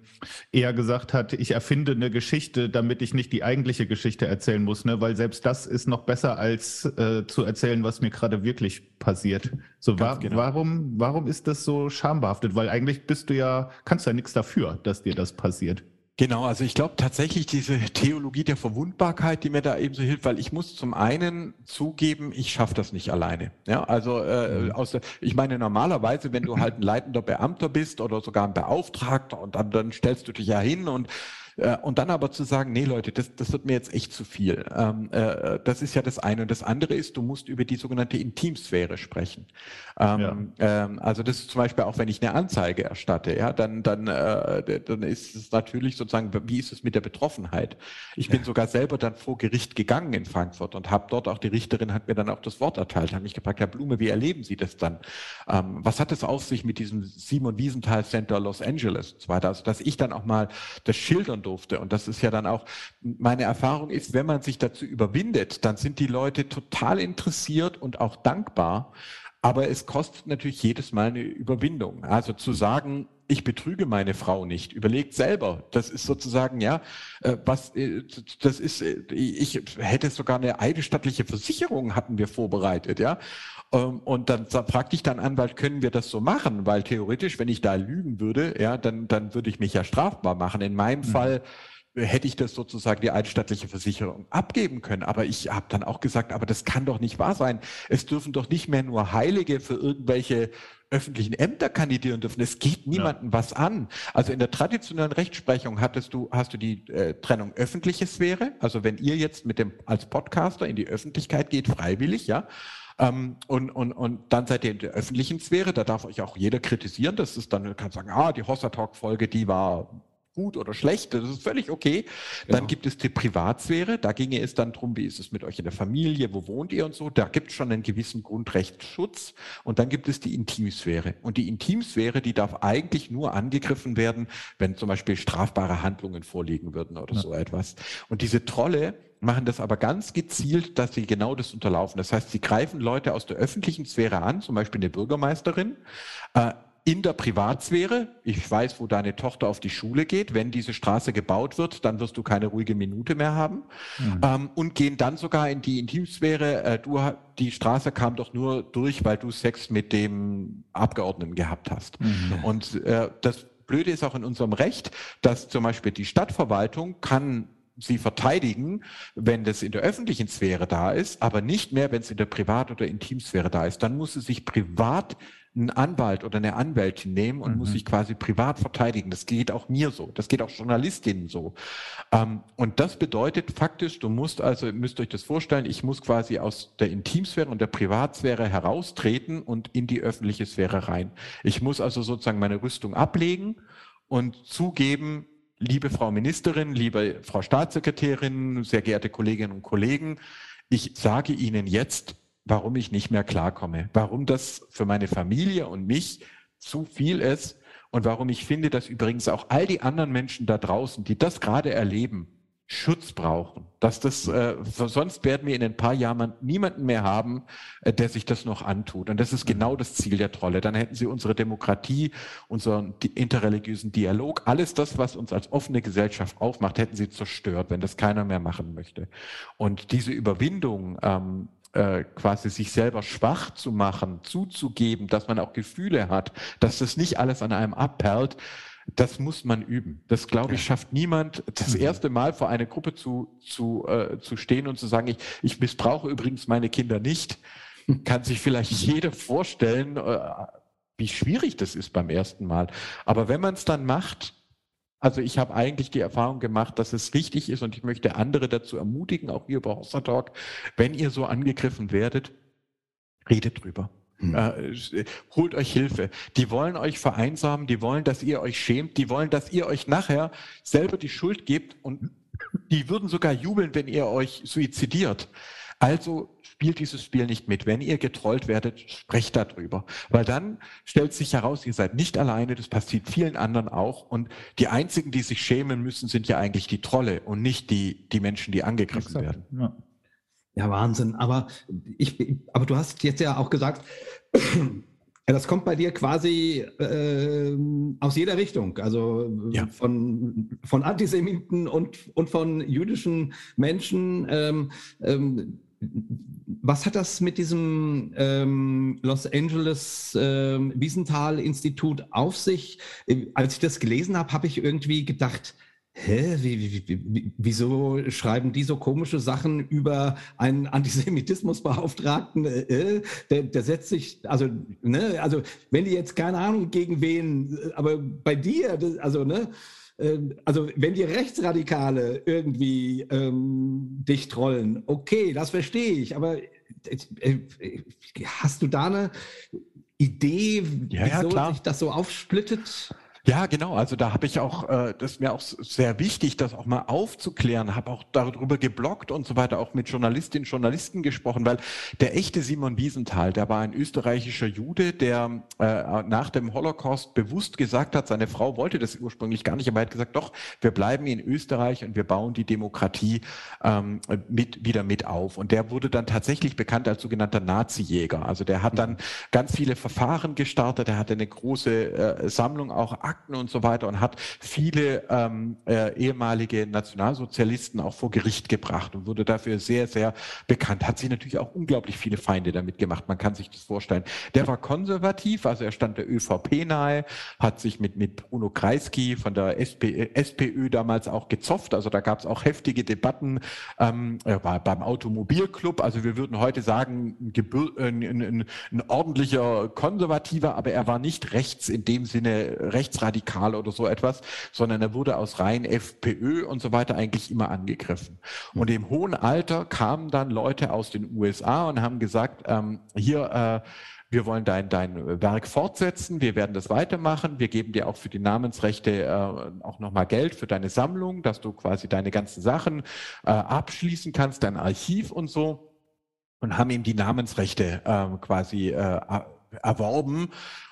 eher gesagt hat, ich erfinde eine Geschichte, damit ich nicht die eigentliche Geschichte erzählen muss, ne? weil selbst das ist noch besser als äh, zu erzählen, was mir gerade wirklich passiert. So, wa genau. warum, warum ist das so schambehaftet? Weil eigentlich eigentlich bist du ja, kannst du ja nichts dafür, dass dir das passiert. Genau, also ich glaube tatsächlich diese Theologie der Verwundbarkeit, die mir da eben so hilft, weil ich muss zum einen zugeben, ich schaffe das nicht alleine. Ja, also äh, mhm. aus der, ich meine normalerweise, wenn du halt ein leitender Beamter bist oder sogar ein Beauftragter und dann, dann stellst du dich ja hin und und dann aber zu sagen, nee Leute, das, das wird mir jetzt echt zu viel. Ähm, äh, das ist ja das eine. Und das andere ist, du musst über die sogenannte Intimsphäre sprechen. Ähm, ja. ähm, also das ist zum Beispiel auch, wenn ich eine Anzeige erstatte, ja, dann, dann, äh, dann ist es natürlich sozusagen, wie ist es mit der Betroffenheit? Ich bin ja. sogar selber dann vor Gericht gegangen in Frankfurt und habe dort auch, die Richterin hat mir dann auch das Wort erteilt, hat mich gefragt, Herr Blume, wie erleben Sie das dann? Was hat es auf sich mit diesem Simon Wiesenthal Center Los Angeles und so weiter? Also dass ich dann auch mal das schildern durfte. Und das ist ja dann auch, meine Erfahrung ist, wenn man sich dazu überwindet, dann sind die Leute total interessiert und auch dankbar. Aber es kostet natürlich jedes Mal eine Überwindung. Also zu sagen, ich betrüge meine Frau nicht. Überlegt selber. Das ist sozusagen, ja, äh, was, äh, das ist, äh, ich hätte sogar eine eidesstattliche Versicherung hatten wir vorbereitet, ja. Ähm, und dann fragte ich dann Anwalt, können wir das so machen? Weil theoretisch, wenn ich da lügen würde, ja, dann, dann würde ich mich ja strafbar machen. In meinem mhm. Fall hätte ich das sozusagen die einstattliche Versicherung abgeben können. Aber ich habe dann auch gesagt, aber das kann doch nicht wahr sein. Es dürfen doch nicht mehr nur Heilige für irgendwelche öffentlichen Ämter kandidieren dürfen. Es geht niemandem ja. was an. Also in der traditionellen Rechtsprechung hattest du, hast du die äh, Trennung öffentliche Sphäre. Also wenn ihr jetzt mit dem als Podcaster in die Öffentlichkeit geht, freiwillig, ja, ähm, und, und, und dann seid ihr in der öffentlichen Sphäre, da darf euch auch jeder kritisieren. Das ist dann, kann sagen, ah, die Hossa Talk Folge, die war gut oder schlecht, das ist völlig okay. Dann gibt es die Privatsphäre, da ginge es dann drum, wie ist es mit euch in der Familie, wo wohnt ihr und so, da gibt es schon einen gewissen Grundrechtsschutz. Und dann gibt es die Intimsphäre. Und die Intimsphäre, die darf eigentlich nur angegriffen werden, wenn zum Beispiel strafbare Handlungen vorliegen würden oder ja. so etwas. Und diese Trolle, machen das aber ganz gezielt, dass sie genau das unterlaufen. Das heißt, sie greifen Leute aus der öffentlichen Sphäre an, zum Beispiel eine Bürgermeisterin, äh, in der Privatsphäre. Ich weiß, wo deine Tochter auf die Schule geht. Wenn diese Straße gebaut wird, dann wirst du keine ruhige Minute mehr haben. Mhm. Ähm, und gehen dann sogar in die Intimsphäre. Äh, du, die Straße kam doch nur durch, weil du Sex mit dem Abgeordneten gehabt hast. Mhm. Und äh, das Blöde ist auch in unserem Recht, dass zum Beispiel die Stadtverwaltung kann sie verteidigen, wenn das in der öffentlichen Sphäre da ist, aber nicht mehr, wenn es in der Privat- oder Intimsphäre da ist. Dann muss sie sich privat einen Anwalt oder eine Anwältin nehmen und mhm. muss sich quasi privat verteidigen. Das geht auch mir so. Das geht auch Journalistinnen so. Ähm, und das bedeutet faktisch, du musst also, müsst euch das vorstellen, ich muss quasi aus der Intimsphäre und der Privatsphäre heraustreten und in die öffentliche Sphäre rein. Ich muss also sozusagen meine Rüstung ablegen und zugeben, liebe Frau Ministerin, liebe Frau Staatssekretärin, sehr geehrte Kolleginnen und Kollegen, ich sage Ihnen jetzt, warum ich nicht mehr klarkomme, warum das für meine Familie und mich zu viel ist und warum ich finde, dass übrigens auch all die anderen Menschen da draußen, die das gerade erleben, Schutz brauchen. Dass das, äh, sonst werden wir in ein paar Jahren niemanden mehr haben, äh, der sich das noch antut. Und das ist genau das Ziel der Trolle. Dann hätten sie unsere Demokratie, unseren interreligiösen Dialog, alles das, was uns als offene Gesellschaft aufmacht, hätten sie zerstört, wenn das keiner mehr machen möchte. Und diese Überwindung, ähm, äh, quasi sich selber schwach zu machen, zuzugeben, dass man auch Gefühle hat, dass das nicht alles an einem abperlt, das muss man üben. Das, glaube ich, schafft niemand, das mhm. erste Mal vor eine Gruppe zu, zu, äh, zu stehen und zu sagen, ich, ich missbrauche übrigens meine Kinder nicht. Kann sich vielleicht jeder vorstellen, äh, wie schwierig das ist beim ersten Mal. Aber wenn man es dann macht, also ich habe eigentlich die Erfahrung gemacht, dass es richtig ist und ich möchte andere dazu ermutigen, auch hier bei Hossa Talk, wenn ihr so angegriffen werdet, redet drüber. Hm. Äh, holt euch Hilfe. Die wollen euch vereinsamen, die wollen, dass ihr euch schämt, die wollen, dass ihr euch nachher selber die Schuld gebt und die würden sogar jubeln, wenn ihr euch suizidiert. Also spielt dieses Spiel nicht mit. Wenn ihr getrollt werdet, sprecht darüber. Weil dann stellt sich heraus, ihr seid nicht alleine, das passiert vielen anderen auch. Und die einzigen, die sich schämen müssen, sind ja eigentlich die Trolle und nicht die, die Menschen, die angegriffen Exakt. werden. Ja. Ja, Wahnsinn. Aber ich, aber du hast jetzt ja auch gesagt, das kommt bei dir quasi äh, aus jeder Richtung, also ja. von, von Antisemiten und, und von jüdischen Menschen. Ähm, ähm, was hat das mit diesem ähm, Los Angeles ähm, Wiesenthal Institut auf sich? Als ich das gelesen habe, habe ich irgendwie gedacht, hä, wie, wie, wie, wieso schreiben die so komische Sachen über einen Antisemitismusbeauftragten? Äh, äh, der, der setzt sich, also, ne, also wenn die jetzt keine Ahnung gegen wen, aber bei dir, das, also, ne, äh, also wenn die Rechtsradikale irgendwie ähm, dich trollen, okay, das verstehe ich, aber äh, hast du da eine Idee, ja, wieso ja, sich das so aufsplittet? Ja, genau. Also da habe ich auch, äh, das ist mir auch sehr wichtig, das auch mal aufzuklären. Habe auch darüber geblockt und so weiter, auch mit Journalistinnen und Journalisten gesprochen, weil der echte Simon Wiesenthal, der war ein österreichischer Jude, der äh, nach dem Holocaust bewusst gesagt hat, seine Frau wollte das ursprünglich gar nicht, aber er hat gesagt, doch, wir bleiben in Österreich und wir bauen die Demokratie ähm, mit, wieder mit auf. Und der wurde dann tatsächlich bekannt als sogenannter Nazi-Jäger. Also der hat dann ganz viele Verfahren gestartet, er hatte eine große äh, Sammlung auch Akten und so weiter und hat viele ähm, äh, ehemalige Nationalsozialisten auch vor Gericht gebracht und wurde dafür sehr, sehr bekannt. Hat sich natürlich auch unglaublich viele Feinde damit gemacht. Man kann sich das vorstellen. Der war konservativ, also er stand der ÖVP nahe, hat sich mit, mit Bruno Kreisky von der SP, SPÖ damals auch gezofft. Also da gab es auch heftige Debatten. Ähm, war beim Automobilclub. Also wir würden heute sagen, ein, ein, ein, ein ordentlicher Konservativer, aber er war nicht rechts in dem Sinne rechts rechtsradikal oder so etwas, sondern er wurde aus rein FPÖ und so weiter eigentlich immer angegriffen. Und im hohen Alter kamen dann Leute aus den USA und haben gesagt, ähm, hier, äh, wir wollen dein, dein Werk fortsetzen, wir werden das weitermachen, wir geben dir auch für die Namensrechte äh, auch nochmal Geld für deine Sammlung, dass du quasi deine ganzen Sachen äh, abschließen kannst, dein Archiv und so. Und haben ihm die Namensrechte äh, quasi äh, erworben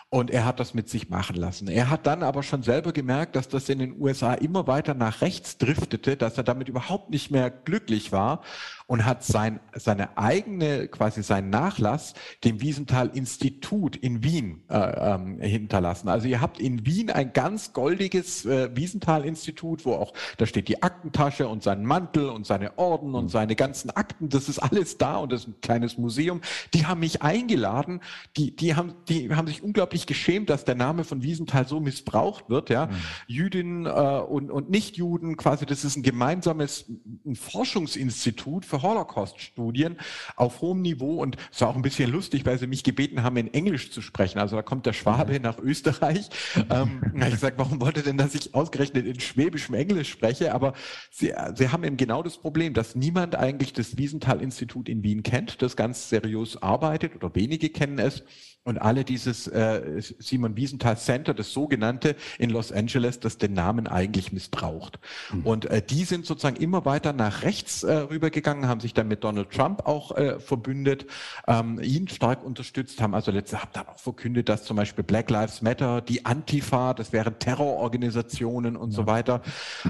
und er hat das mit sich machen lassen. Er hat dann aber schon selber gemerkt, dass das in den USA immer weiter nach rechts driftete, dass er damit überhaupt nicht mehr glücklich war und hat sein, seine eigene, quasi seinen Nachlass dem Wiesenthal-Institut in Wien äh, ähm, hinterlassen. Also ihr habt in Wien ein ganz goldiges äh, Wiesenthal-Institut, wo auch, da steht die Aktentasche und sein Mantel und seine Orden und seine ganzen Akten, das ist alles da und das ist ein kleines Museum. Die haben mich eingeladen, die, die, haben, die haben sich unglaublich geschämt, dass der Name von Wiesenthal so missbraucht wird. Ja? Mhm. Jüdinnen äh, und, und Nichtjuden, quasi, das ist ein gemeinsames ein Forschungsinstitut für Holocaust-Studien auf hohem Niveau und es war auch ein bisschen lustig, weil sie mich gebeten haben, in Englisch zu sprechen. Also da kommt der Schwabe mhm. nach Österreich. ähm, ich gesagt, warum wollte denn, dass ich ausgerechnet in schwäbischem Englisch spreche? Aber sie, sie haben eben genau das Problem, dass niemand eigentlich das Wiesenthal-Institut in Wien kennt, das ganz seriös arbeitet oder wenige kennen es und alle dieses äh, Simon Wiesenthal Center, das sogenannte in Los Angeles, das den Namen eigentlich missbraucht. Mhm. Und äh, die sind sozusagen immer weiter nach rechts äh, rübergegangen, haben sich dann mit Donald Trump auch äh, verbündet, ähm, ihn stark unterstützt, haben also letzte haben dann auch verkündet, dass zum Beispiel Black Lives Matter, die Antifa, das wären Terrororganisationen und ja. so weiter.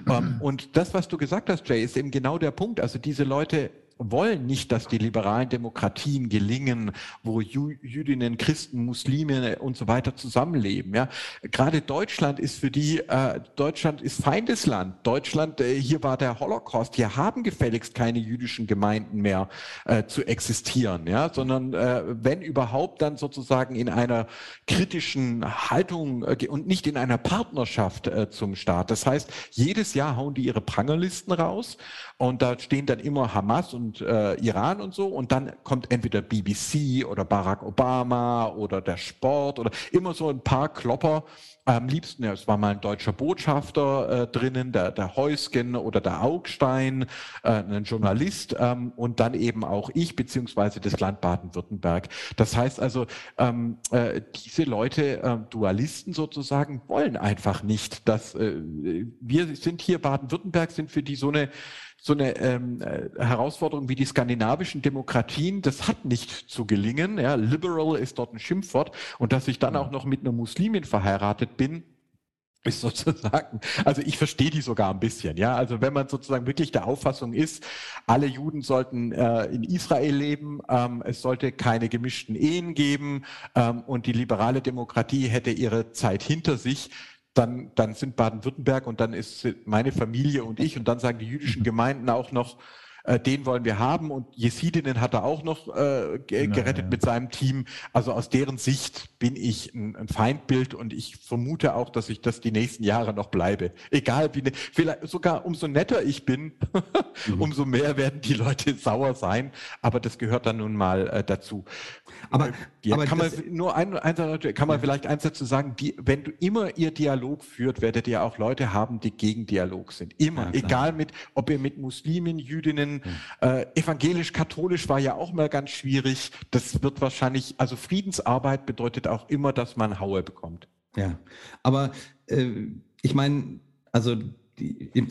Ähm, und das, was du gesagt hast, Jay, ist eben genau der Punkt. Also diese Leute wollen nicht, dass die liberalen Demokratien gelingen, wo Jüdinnen, Christen, Muslime und so weiter zusammenleben. Ja, gerade Deutschland ist für die äh, Deutschland ist Feindesland. Deutschland, äh, hier war der Holocaust. Hier haben gefälligst keine jüdischen Gemeinden mehr äh, zu existieren, ja, sondern äh, wenn überhaupt dann sozusagen in einer kritischen Haltung äh, und nicht in einer Partnerschaft äh, zum Staat. Das heißt, jedes Jahr hauen die ihre Prangerlisten raus und da stehen dann immer Hamas und äh, Iran und so. Und dann kommt entweder BBC oder Barack Obama oder der Sport oder immer so ein paar Klopper. Am liebsten, ja, es war mal ein deutscher Botschafter äh, drinnen, der, der Heusgen oder der Augstein, äh, ein Journalist ähm, und dann eben auch ich beziehungsweise das Land Baden-Württemberg. Das heißt also, ähm, äh, diese Leute, äh, Dualisten sozusagen, wollen einfach nicht, dass äh, wir sind hier Baden-Württemberg, sind für die so eine so eine ähm, äh, Herausforderung wie die skandinavischen Demokratien, das hat nicht zu gelingen. Ja, liberal ist dort ein Schimpfwort. Und dass ich dann auch noch mit einer Muslimin verheiratet bin, ist sozusagen, also ich verstehe die sogar ein bisschen, ja. Also wenn man sozusagen wirklich der Auffassung ist, alle Juden sollten äh, in Israel leben, ähm, es sollte keine gemischten Ehen geben ähm, und die liberale Demokratie hätte ihre Zeit hinter sich, dann, dann sind Baden-Württemberg und dann ist meine Familie und ich und dann sagen die jüdischen mhm. Gemeinden auch noch, äh, den wollen wir haben und Jesidinnen hat er auch noch äh, gerettet ja. mit seinem Team. Also aus deren Sicht bin ich ein, ein, Feindbild und ich vermute auch, dass ich das die nächsten Jahre noch bleibe. Egal wie, ne, vielleicht sogar umso netter ich bin, mhm. umso mehr werden die Leute sauer sein. Aber das gehört dann nun mal äh, dazu. Aber, ja, aber kann man nur ein, ein, kann man ja. vielleicht eins dazu sagen, die, wenn du immer ihr Dialog führt, werdet ihr auch Leute haben, die gegen Dialog sind. Immer. Ja, Egal mit, ob ihr mit Muslimen, Jüdinnen, äh, Evangelisch-katholisch war ja auch mal ganz schwierig. Das wird wahrscheinlich, also Friedensarbeit bedeutet auch immer, dass man Haue bekommt. Ja, aber äh, ich meine, also,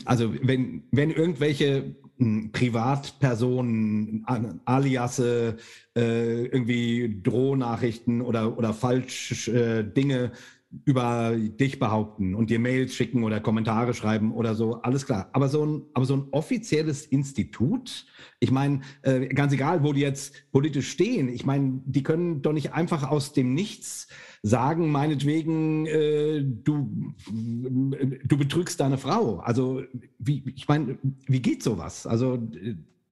also wenn, wenn irgendwelche hm, Privatpersonen, Aliasse, äh, irgendwie Drohnachrichten oder, oder falsch äh, Dinge über dich behaupten und dir Mails schicken oder Kommentare schreiben oder so, alles klar. Aber so ein, aber so ein offizielles Institut, ich meine, äh, ganz egal, wo die jetzt politisch stehen, ich meine, die können doch nicht einfach aus dem Nichts sagen, meinetwegen, äh, du, du betrügst deine Frau. Also, wie, ich meine, wie geht sowas? Also,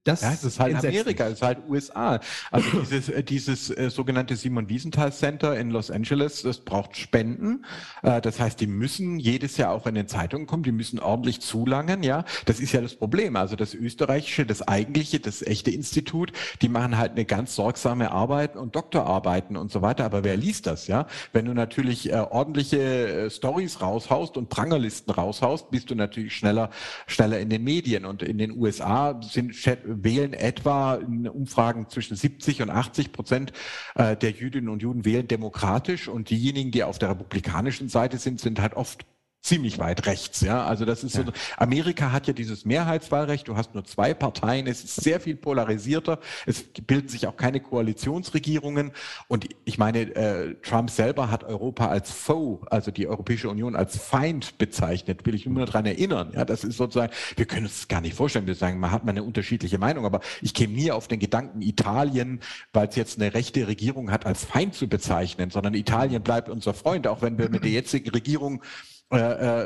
Das ja, es ist halt Amerika, es ist halt USA. Also dieses, äh, dieses äh, sogenannte Simon Wiesenthal Center in Los Angeles, das braucht Spenden. Äh, das heißt, die müssen jedes Jahr auch in den Zeitungen kommen, die müssen ordentlich zulangen, ja. Das ist ja das Problem. Also das österreichische, das eigentliche, das echte Institut, die machen halt eine ganz sorgsame Arbeit und Doktorarbeiten und so weiter. Aber wer liest das, ja? Wenn du natürlich äh, ordentliche äh, Stories raushaust und Prangerlisten raushaust, bist du natürlich schneller, schneller in den Medien. Und in den USA sind wählen etwa in Umfragen zwischen 70 und 80 Prozent äh, der Jüdinnen und Juden wählen demokratisch und diejenigen, die auf der republikanischen Seite sind, sind halt oft ziemlich weit rechts. Ja, also das ist ja. so. Amerika hat ja dieses Mehrheitswahlrecht. Du hast nur zwei Parteien. Es ist sehr viel polarisierter. Es bilden sich auch keine Koalitionsregierungen. Und ich meine, äh, Trump selber hat Europa als Foe, also die Europäische Union als Feind bezeichnet. Will ich nur daran erinnern. Ja, das ist sozusagen. Wir können uns gar nicht vorstellen. Wir sagen, man hat mal eine unterschiedliche Meinung. Aber ich käme nie auf den Gedanken, Italien, weil es jetzt eine rechte Regierung hat, als Feind zu bezeichnen, sondern Italien bleibt unser Freund, auch wenn wir mit der jetzigen Regierung äh,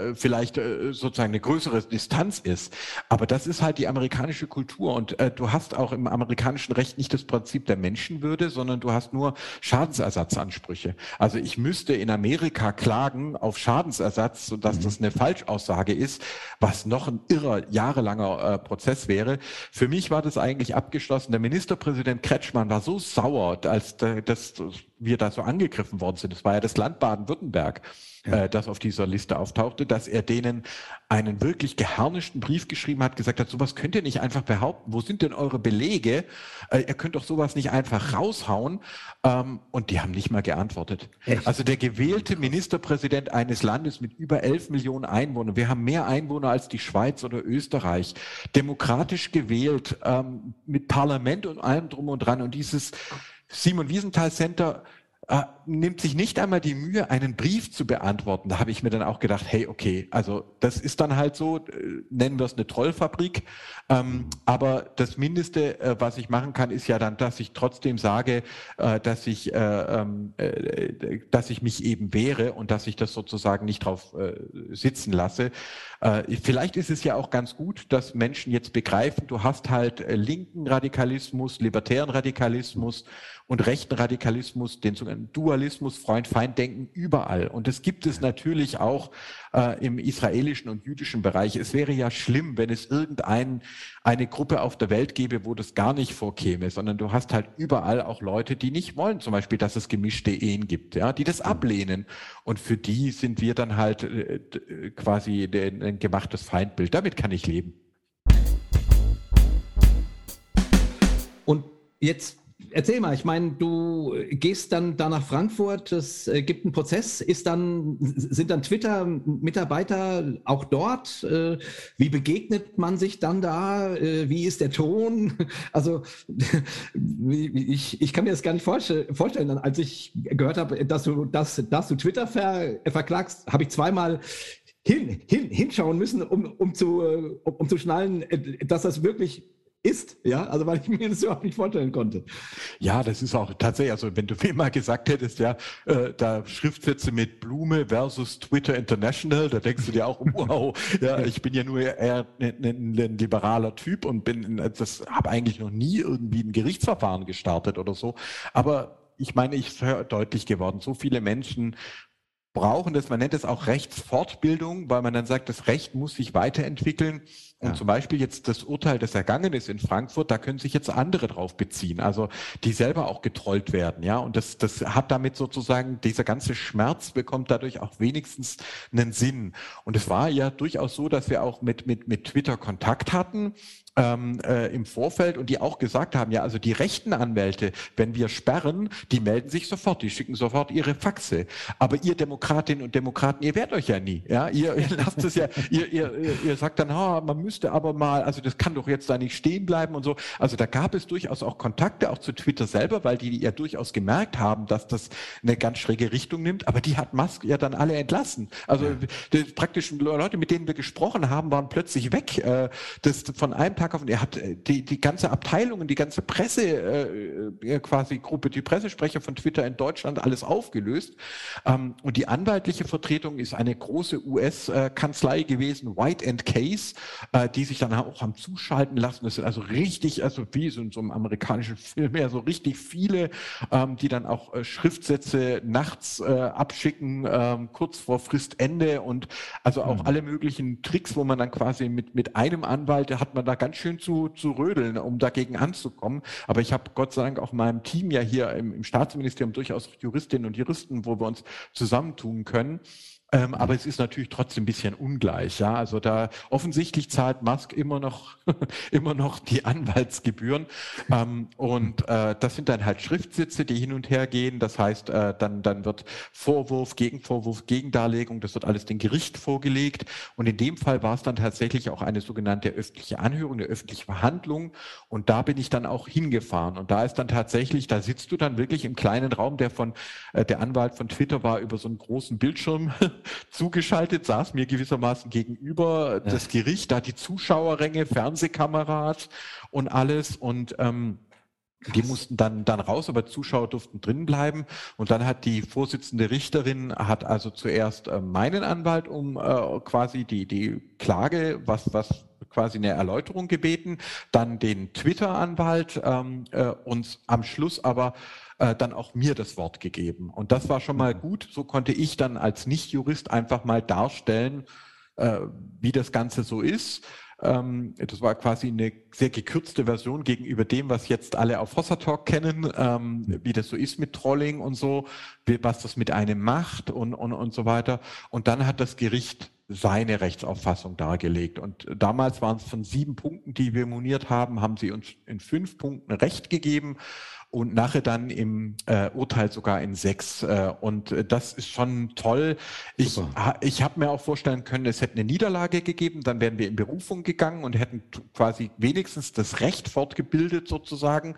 äh, vielleicht äh, sozusagen eine größere Distanz ist. Aber das ist halt die amerikanische Kultur. Und äh, du hast auch im amerikanischen Recht nicht das Prinzip der Menschenwürde, sondern du hast nur Schadensersatzansprüche. Also ich müsste in Amerika klagen auf Schadensersatz, sodass mhm. das eine Falschaussage ist, was noch ein irrer, jahrelanger äh, Prozess wäre. Für mich war das eigentlich abgeschlossen. Der Ministerpräsident Kretschmann war so sauer, als äh, das, wir da so angegriffen worden sind. Das war ja das Land Baden-Württemberg ja. äh, das auf dieser Liste auftauchte, dass er denen einen wirklich geharnischten Brief geschrieben hat, gesagt hat, sowas könnt ihr nicht einfach behaupten. Wo sind denn eure Belege? Äh, ihr könnt doch sowas nicht einfach raushauen. Ähm, und die haben nicht mal geantwortet. Echt? Also der gewählte Ministerpräsident eines Landes mit über 11 Millionen Einwohnern, wir haben mehr Einwohner als die Schweiz oder Österreich, demokratisch gewählt, ähm, mit Parlament und allem drum und dran. Und dieses Simon Wiesenthal Center äh, nimmt sich nicht einmal die Mühe, einen Brief zu beantworten. Da habe ich mir dann auch gedacht, hey, okay, also das ist dann halt so, äh, nennen wir es eine Trollfabrik. Ähm, aber das Mindeste, äh, was ich machen kann, ist ja dann, dass ich trotzdem sage, äh, dass ich, äh, ähm, äh, dass ich mich eben wehre und dass ich das sozusagen nicht drauf sitzen lasse. vielleicht ist es ja auch ganz gut, dass Menschen jetzt begreifen, du hast halt linken Radikalismus, libertären Radikalismus und rechten Radikalismus, den sogenannten Dualismus, Freund-Feind-Denken überall. Und das gibt es natürlich auch äh, im israelischen und jüdischen Bereich. Es wäre ja schlimm, wenn es irgendeine eine Gruppe auf der Welt gäbe, wo das gar nicht vorkäme, sondern du hast halt überall auch Leute, die nicht wollen, zum Beispiel, dass es gemischte Ehen gibt, ja, die das ablehnen. Und für die sind wir dann halt äh, quasi ein gemachtes Feindbild. Damit kann ich leben. Und jetzt erzähl mal, ich meine, du gehst dann da nach Frankfurt, es äh, gibt einen Prozess, ist dann, sind dann Twitter-Mitarbeiter auch dort? Äh, wie begegnet man sich dann da? Äh, wie ist der Ton? Also ich, ich kann mir das gar nicht vorstellen. Als ich gehört habe, dass du, dass, dass du Twitter ver, verklagst, habe ich zweimal hin, hin, hinschauen müssen, um, um, zu, um, um zu schnallen, dass das wirklich ist, ja, also weil ich mir das überhaupt nicht vorstellen konnte. Ja, das ist auch tatsächlich, also wenn du mir mal gesagt hättest, ja, äh, da Schriftsätze mit Blume versus Twitter International, da denkst du dir auch, wow, ja, ich bin ja nur eher ein, ein, ein liberaler Typ und bin, das habe eigentlich noch nie irgendwie ein Gerichtsverfahren gestartet oder so, aber ich meine, ich ist deutlich geworden, so viele Menschen brauchen das, man nennt es auch Rechtsfortbildung, weil man dann sagt, das Recht muss sich weiterentwickeln. Und ja. zum Beispiel jetzt das Urteil, das ergangen ist in Frankfurt, da können sich jetzt andere drauf beziehen, also die selber auch getrollt werden, ja. Und das, das hat damit sozusagen, dieser ganze Schmerz bekommt dadurch auch wenigstens einen Sinn. Und es war ja durchaus so, dass wir auch mit, mit, mit Twitter Kontakt hatten ähm, äh, im Vorfeld und die auch gesagt haben, ja, also die rechten Anwälte, wenn wir sperren, die melden sich sofort, die schicken sofort ihre Faxe. Aber ihr Demokratinnen und Demokraten, ihr wehrt euch ja nie, ja. Ihr, ihr lasst es ja, ihr, ihr, ihr sagt dann, oh, man müsste aber mal, also das kann doch jetzt da nicht stehen bleiben und so. Also da gab es durchaus auch Kontakte auch zu Twitter selber, weil die ja durchaus gemerkt haben, dass das eine ganz schräge Richtung nimmt. Aber die hat Musk ja dann alle entlassen. Also ja. die praktischen Leute, mit denen wir gesprochen haben, waren plötzlich weg. Äh, das von einem Tag auf, er hat äh, die, die ganze Abteilung und die ganze Presse äh, äh, quasi Gruppe, die Pressesprecher von Twitter in Deutschland alles aufgelöst. Ähm, und die anwaltliche Vertretung ist eine große US-Kanzlei gewesen, White and Case, äh, die sich dann auch haben zuschalten lassen. Das sind also richtig, also wie so in so einem amerikanischen Film, ja, so richtig viele, ähm, die dann auch äh, Schriftsätze nachts äh, abschicken, ähm, kurz vor Fristende und also auch mhm. alle möglichen Tricks, wo man dann quasi mit, mit einem Anwalt, da hat man da ganz schön zu, zu rödeln, um dagegen anzukommen. Aber ich habe Gott sei Dank auch meinem Team ja hier im, im Staatsministerium durchaus Juristinnen und Juristen, wo wir uns zusammentun können. Ähm, aber es ist natürlich trotzdem ein bisschen ungleich, ja. Also da offensichtlich zahlt Musk immer noch immer noch die Anwaltsgebühren ähm, und äh, das sind dann halt Schriftsitze, die hin und her gehen. Das heißt, äh, dann dann wird Vorwurf, Gegenvorwurf, Gegendarlegung, das wird alles dem Gericht vorgelegt. Und in dem Fall war es dann tatsächlich auch eine sogenannte öffentliche Anhörung, eine öffentliche Verhandlung. Und da bin ich dann auch hingefahren. Und da ist dann tatsächlich, da sitzt du dann wirklich im kleinen Raum, der von äh, der Anwalt von Twitter war über so einen großen Bildschirm zugeschaltet, saß mir gewissermaßen gegenüber ja. das Gericht, da die Zuschauerränge, Fernsehkameras und alles und ähm, die mussten dann, dann raus, aber Zuschauer durften drin bleiben. Und dann hat die Vorsitzende Richterin, hat also zuerst äh, meinen Anwalt um äh, quasi die, die Klage, was, was quasi eine Erläuterung gebeten, dann den Twitter-Anwalt ähm, äh, und am Schluss aber äh, dann auch mir das Wort gegeben. Und das war schon mal mhm. gut. So konnte ich dann als Nicht-Jurist einfach mal darstellen, äh, wie das Ganze so ist. Ähm, das war quasi eine sehr gekürzte Version gegenüber dem, was jetzt alle auf Hossa Talk kennen, ähm, wie das so ist mit Trolling und so, was das mit einem macht und, und, und so weiter. Und dann hat das Gericht seine Rechtsauffassung dargelegt. Und damals waren es von sieben Punkten, die wir moniert haben, haben sie uns in fünf Punkten Recht gegeben und nachher dann im äh, Urteil sogar in sechs. Äh, und äh, das ist schon toll. Ich, ha, ich habe mir auch vorstellen können, es hätte eine Niederlage gegeben, dann wären wir in Berufung gegangen und hätten quasi wenigstens das Recht fortgebildet sozusagen.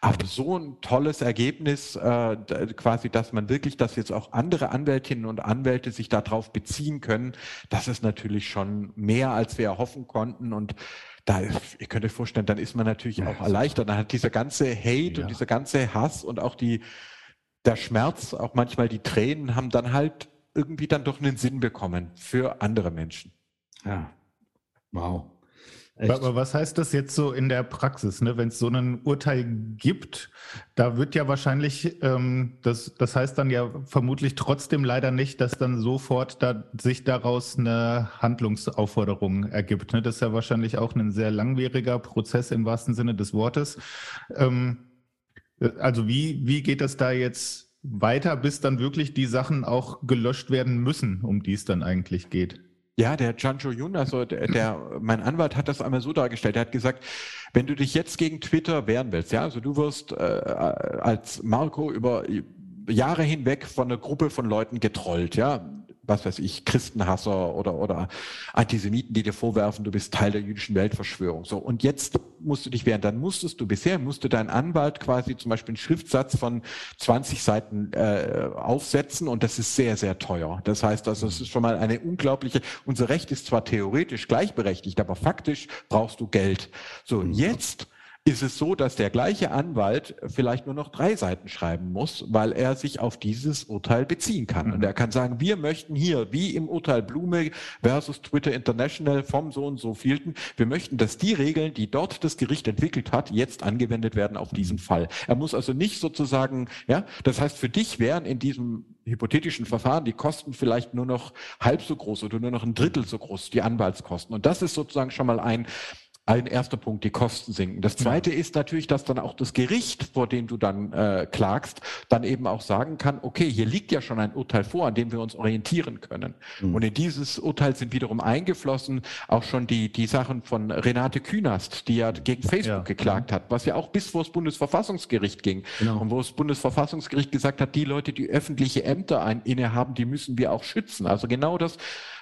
Aber so ein tolles Ergebnis, äh, quasi, dass man wirklich, dass jetzt auch andere Anwältinnen und Anwälte sich darauf beziehen können, das ist natürlich schon mehr, als wir erhoffen konnten. Und da, ihr könnt euch vorstellen, dann ist man natürlich ja, auch erleichtert. Dann hat dieser ganze Hate ja. und dieser ganze Hass und auch die, der Schmerz, auch manchmal die Tränen, haben dann halt irgendwie dann doch einen Sinn bekommen für andere Menschen. Ja. Wow. Echt? Aber was heißt das jetzt so in der Praxis, ne? wenn es so ein Urteil gibt? Da wird ja wahrscheinlich, ähm, das, das heißt dann ja vermutlich trotzdem leider nicht, dass dann sofort da, sich daraus eine Handlungsaufforderung ergibt. Ne? Das ist ja wahrscheinlich auch ein sehr langwieriger Prozess im wahrsten Sinne des Wortes. Ähm, also wie, wie geht das da jetzt weiter, bis dann wirklich die Sachen auch gelöscht werden müssen, um die es dann eigentlich geht? Ja, der Chancho Yun, also der, der, mein Anwalt hat das einmal so dargestellt. Er hat gesagt, wenn du dich jetzt gegen Twitter wehren willst, ja, also du wirst äh, als Marco über Jahre hinweg von einer Gruppe von Leuten getrollt, ja was weiß ich, Christenhasser oder, oder Antisemiten, die dir vorwerfen, du bist Teil der jüdischen Weltverschwörung. So, und jetzt musst du dich wehren. Dann musstest du bisher, musste dein Anwalt quasi zum Beispiel einen Schriftsatz von 20 Seiten äh, aufsetzen und das ist sehr, sehr teuer. Das heißt also, es ist schon mal eine unglaubliche, unser Recht ist zwar theoretisch gleichberechtigt, aber faktisch brauchst du Geld. So, mhm. jetzt ist es so, dass der gleiche Anwalt vielleicht nur noch drei Seiten schreiben muss, weil er sich auf dieses Urteil beziehen kann. Mhm. Und er kann sagen, wir möchten hier, wie im Urteil Blume versus Twitter International vom so und so vielten, wir möchten, dass die Regeln, die dort das Gericht entwickelt hat, jetzt angewendet werden auf diesen mhm. Fall. Er muss also nicht sozusagen, ja, das heißt, für dich wären in diesem hypothetischen Verfahren die Kosten vielleicht nur noch halb so groß oder nur noch ein Drittel so groß, die Anwaltskosten. Und das ist sozusagen schon mal ein ein erster Punkt, die Kosten sinken. Das zweite ja. ist natürlich, dass dann auch das Gericht, vor dem du dann äh, klagst, dann eben auch sagen kann, okay, hier liegt ja schon ein Urteil vor, an dem wir uns orientieren können. Mhm. Und in dieses Urteil sind wiederum eingeflossen auch schon die, die Sachen von Renate Künast, die ja gegen Facebook ja. geklagt hat, was ja auch bis vor das Bundesverfassungsgericht ging. Genau. Und wo das Bundesverfassungsgericht gesagt hat, die Leute, die öffentliche Ämter ein, innehaben, die müssen wir auch schützen. Also genau das,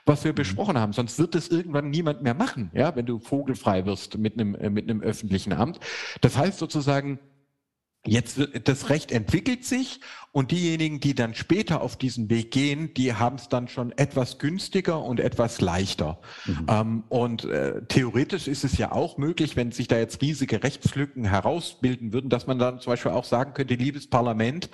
was wir mhm. besprochen haben. Sonst wird es irgendwann niemand mehr machen, ja, wenn du vogelfrei wirst mit einem, äh, mit einem öffentlichen Amt. Das heißt sozusagen, Jetzt wird das Recht entwickelt sich und diejenigen, die dann später auf diesen Weg gehen, die haben es dann schon etwas günstiger und etwas leichter. Mhm. Ähm, und äh, theoretisch ist es ja auch möglich, wenn sich da jetzt riesige Rechtslücken herausbilden würden, dass man dann zum Beispiel auch sagen könnte, liebes Parlament,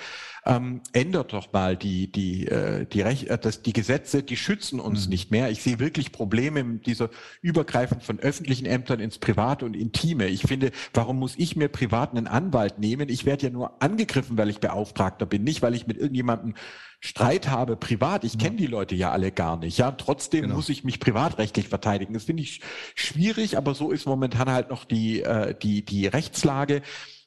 ähm, ändert doch mal die, die, äh, die, Rech äh, das, die Gesetze, die schützen uns mhm. nicht mehr. Ich sehe wirklich Probleme mit dieser Übergreifung von öffentlichen Ämtern ins Private und Intime. Ich finde, warum muss ich mir privat einen Anwalt nehmen? Ich werde ja nur angegriffen, weil ich Beauftragter bin, nicht weil ich mit irgendjemandem Streit habe privat. Ich kenne die Leute ja alle gar nicht. Ja, trotzdem genau. muss ich mich privatrechtlich verteidigen. Das finde ich schwierig, aber so ist momentan halt noch die, äh, die, die Rechtslage.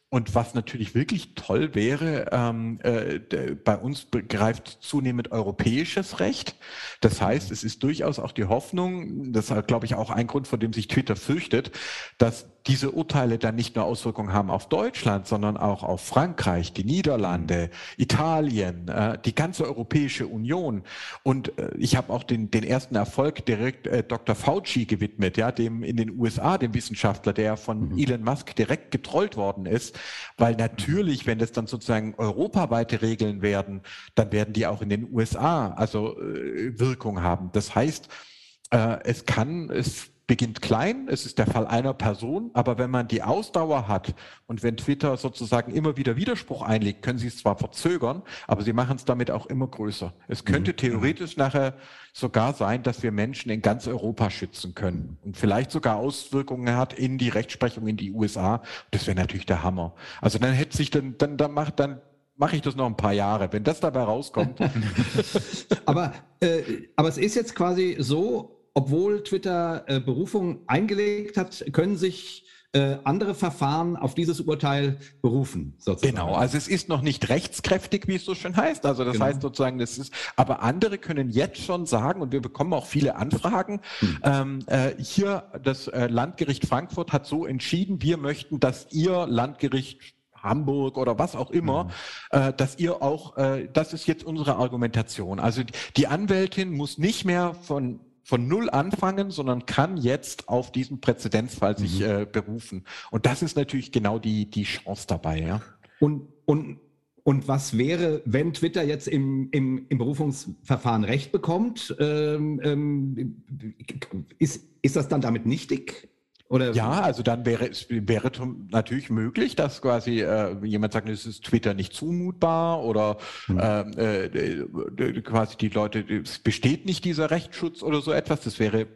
Und was natürlich wirklich toll wäre, ähm, äh, bei uns begreift zunehmend europäisches Recht. Das heißt, es ist durchaus auch die Hoffnung, das ist, glaube ich, auch ein Grund, vor dem sich Twitter fürchtet, dass diese Urteile dann nicht nur Auswirkungen haben auf Deutschland, sondern auch auf Frankreich, die Niederlande, Italien, äh, die ganze Europäische Union. Und äh, ich habe auch den, den ersten Erfolg direkt äh, Dr. Fauci gewidmet, ja, dem in den USA, dem Wissenschaftler, der von mhm. Elon Musk direkt getrollt worden ist. Weil natürlich, wenn das dann sozusagen europaweite Regeln werden, dann werden die auch in den USA also äh, Wirkung haben. Das heißt, äh, es kann, es beginnt klein, es ist der Fall einer Person, aber wenn man die Ausdauer hat und wenn Twitter sozusagen immer wieder Widerspruch einlegt, können sie es zwar verzögern, aber sie machen es damit auch immer größer. Es könnte mhm. theoretisch nachher sogar sein, dass wir Menschen in ganz Europa schützen können und vielleicht sogar Auswirkungen hat in die Rechtsprechung in die USA. Das wäre natürlich der Hammer. Also dann hätte sich dann, dann, dann macht dann mache ich das noch ein paar Jahre, wenn das dabei rauskommt. aber, äh, aber es ist jetzt quasi so, obwohl Twitter äh, Berufung eingelegt hat, können sich äh, andere Verfahren auf dieses Urteil berufen. Sozusagen. Genau, also es ist noch nicht rechtskräftig, wie es so schön heißt. Also das genau. heißt sozusagen, das ist, aber andere können jetzt schon sagen, und wir bekommen auch viele Anfragen, hm. ähm, äh, hier das äh, Landgericht Frankfurt hat so entschieden, wir möchten, dass ihr Landgericht Hamburg oder was auch immer, mhm. äh, dass ihr auch, äh, das ist jetzt unsere Argumentation. Also die Anwältin muss nicht mehr von von null anfangen, sondern kann jetzt auf diesen Präzedenzfall sich mhm. äh, berufen. Und das ist natürlich genau die, die Chance dabei, ja. Und, und, und was wäre, wenn Twitter jetzt im, im, im Berufungsverfahren Recht bekommt? Ähm, ähm, ist, ist das dann damit nichtig? Oder ja, also dann wäre es wäre natürlich möglich, dass quasi äh, jemand sagt, es ist Twitter nicht zumutbar oder hm. äh, äh, quasi die Leute, es besteht nicht dieser Rechtsschutz oder so etwas. Das wäre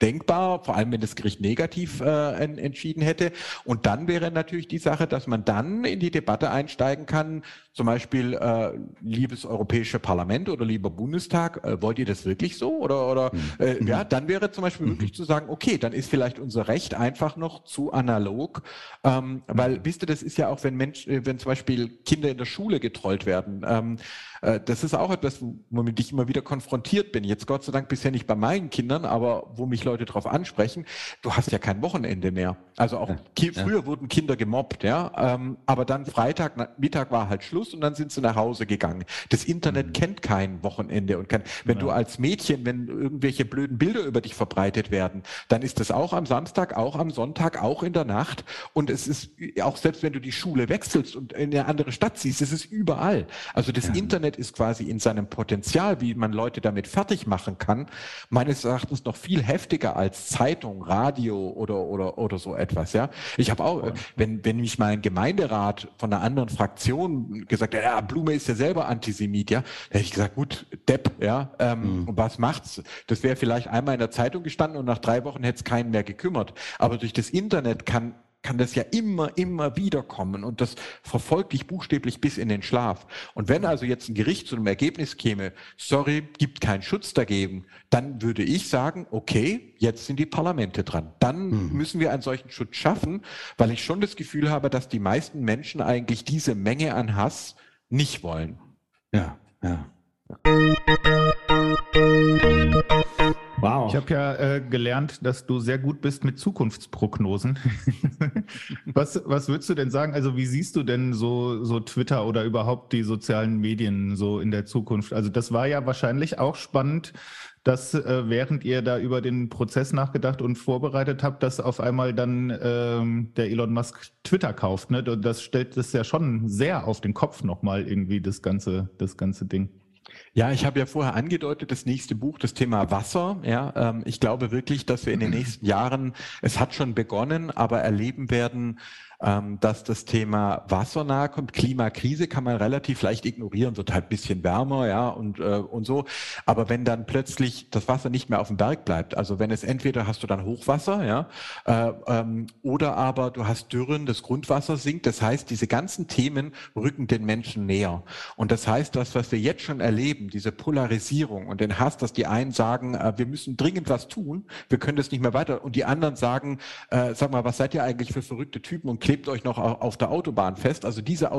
denkbar, vor allem wenn das Gericht negativ äh, entschieden hätte. Und dann wäre natürlich die Sache, dass man dann in die Debatte einsteigen kann, zum Beispiel, äh, liebes Europäische Parlament oder lieber Bundestag, äh, wollt ihr das wirklich so? Oder, oder mhm. äh, ja, dann wäre zum Beispiel mhm. möglich zu sagen, okay, dann ist vielleicht unser Recht einfach noch zu analog, ähm, weil, wisst ihr, das ist ja auch, wenn Menschen, äh, wenn zum Beispiel Kinder in der Schule getrollt werden, ähm, äh, das ist auch etwas, womit ich immer wieder konfrontiert bin. Jetzt Gott sei Dank bisher nicht bei meinen Kindern, aber wo mich Leute darauf ansprechen, du hast ja kein Wochenende mehr. Also auch ja, früher ja. wurden Kinder gemobbt, ja, ähm, aber dann Freitag, Mittag war halt Schluss Schluss und dann sind sie nach Hause gegangen. Das Internet mhm. kennt kein Wochenende und kann, wenn ja. du als Mädchen, wenn irgendwelche blöden Bilder über dich verbreitet werden, dann ist das auch am Samstag, auch am Sonntag, auch in der Nacht und es ist auch selbst wenn du die Schule wechselst und in eine andere Stadt ziehst, es ist überall. Also das ja. Internet ist quasi in seinem Potenzial, wie man Leute damit fertig machen kann, meines Erachtens noch viel heftiger als Zeitung, Radio oder oder oder so etwas. Ja, ich habe auch, wenn wenn mich mein Gemeinderat von einer anderen Fraktion gesagt, ja, Blume ist ja selber Antisemit, ja. Da hätte ich gesagt, gut, Depp, ja. Ähm, mhm. Und was macht's? Das wäre vielleicht einmal in der Zeitung gestanden und nach drei Wochen hätte es keinen mehr gekümmert. Aber durch das Internet kann kann das ja immer, immer wieder kommen und das verfolgt dich buchstäblich bis in den Schlaf. Und wenn also jetzt ein Gericht zu einem Ergebnis käme, sorry, gibt keinen Schutz dagegen, dann würde ich sagen, okay, jetzt sind die Parlamente dran. Dann mhm. müssen wir einen solchen Schutz schaffen, weil ich schon das Gefühl habe, dass die meisten Menschen eigentlich diese Menge an Hass nicht wollen. Ja, ja. Wow. Ich habe ja äh, gelernt, dass du sehr gut bist mit Zukunftsprognosen. was, was würdest du denn sagen? Also wie siehst du denn so, so Twitter oder überhaupt die sozialen Medien so in der Zukunft? Also das war ja wahrscheinlich auch spannend, dass äh, während ihr da über den Prozess nachgedacht und vorbereitet habt, dass auf einmal dann ähm, der Elon Musk Twitter kauft. Ne? Das stellt das ja schon sehr auf den Kopf nochmal irgendwie, das ganze, das ganze Ding. Ja, ich habe ja vorher angedeutet, das nächste Buch, das Thema Wasser. Ja, ähm, ich glaube wirklich, dass wir in den nächsten Jahren, es hat schon begonnen, aber erleben werden, dass das Thema Wasser nahe kommt. Klimakrise kann man relativ leicht ignorieren, wird halt ein bisschen wärmer, ja, und, äh, und so. Aber wenn dann plötzlich das Wasser nicht mehr auf dem Berg bleibt, also wenn es entweder hast du dann Hochwasser, ja, äh, ähm, oder aber du hast Dürren, das Grundwasser sinkt. Das heißt, diese ganzen Themen rücken den Menschen näher. Und das heißt, das, was wir jetzt schon erleben, diese Polarisierung und den Hass, dass die einen sagen, äh, wir müssen dringend was tun, wir können das nicht mehr weiter, und die anderen sagen, sag mal, was seid ihr eigentlich für verrückte Typen und klebt euch noch auf der Autobahn fest. Also diese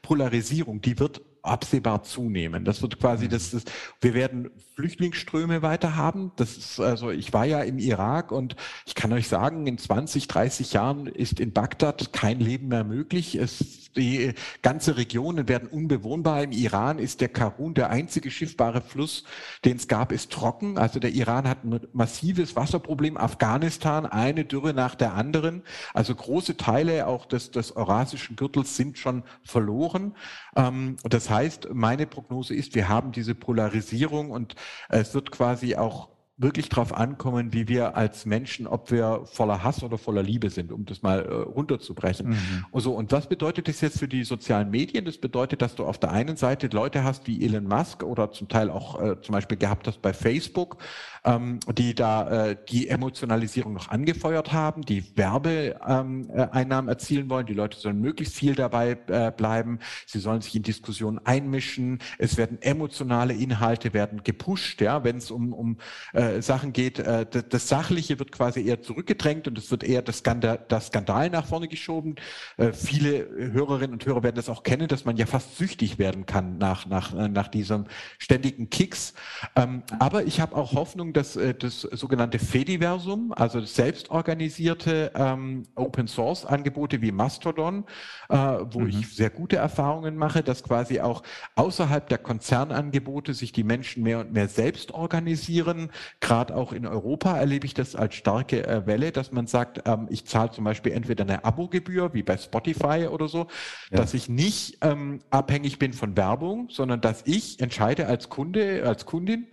Polarisierung, die wird absehbar zunehmen. Das wird quasi, mhm. das, das, wir werden Flüchtlingsströme weiter haben. Das ist, also ich war ja im Irak und ich kann euch sagen, in 20, 30 Jahren ist in Bagdad kein Leben mehr möglich. Es, die ganze Regionen werden unbewohnbar. Im Iran ist der Karun der einzige schiffbare Fluss, den es gab, ist trocken. Also der Iran hat ein massives Wasserproblem. Afghanistan eine Dürre nach der anderen. Also große Teile auch des, des eurasischen Gürtels sind schon verloren. Ähm, das heißt, meine Prognose ist, wir haben diese Polarisierung und es wird quasi auch wirklich darauf ankommen, wie wir als Menschen, ob wir voller Hass oder voller Liebe sind, um das mal äh, runterzubrechen. Mhm. Und, so, und was bedeutet das jetzt für die sozialen Medien? Das bedeutet, dass du auf der einen Seite Leute hast wie Elon Musk oder zum Teil auch äh, zum Beispiel gehabt hast bei Facebook, ähm, die da äh, die Emotionalisierung noch angefeuert haben, die Werbeeinnahmen ähm, erzielen wollen. Die Leute sollen möglichst viel dabei äh, bleiben. Sie sollen sich in Diskussionen einmischen. Es werden emotionale Inhalte werden gepusht, ja, wenn es um, um äh, Sachen geht. Äh, das, das, Sachliche wird quasi eher zurückgedrängt und es wird eher das Skandal, das Skandal nach vorne geschoben. Äh, viele Hörerinnen und Hörer werden das auch kennen, dass man ja fast süchtig werden kann nach, nach, nach diesem ständigen Kicks. Ähm, aber ich habe auch Hoffnung, das, äh, das sogenannte Fediversum, also selbstorganisierte ähm, Open Source Angebote wie Mastodon, äh, wo mhm. ich sehr gute Erfahrungen mache, dass quasi auch außerhalb der Konzernangebote sich die Menschen mehr und mehr selbst organisieren. Gerade auch in Europa erlebe ich das als starke äh, Welle, dass man sagt, ähm, ich zahle zum Beispiel entweder eine Abogebühr wie bei Spotify oder so, ja. dass ich nicht ähm, abhängig bin von Werbung, sondern dass ich entscheide als Kunde, als Kundin,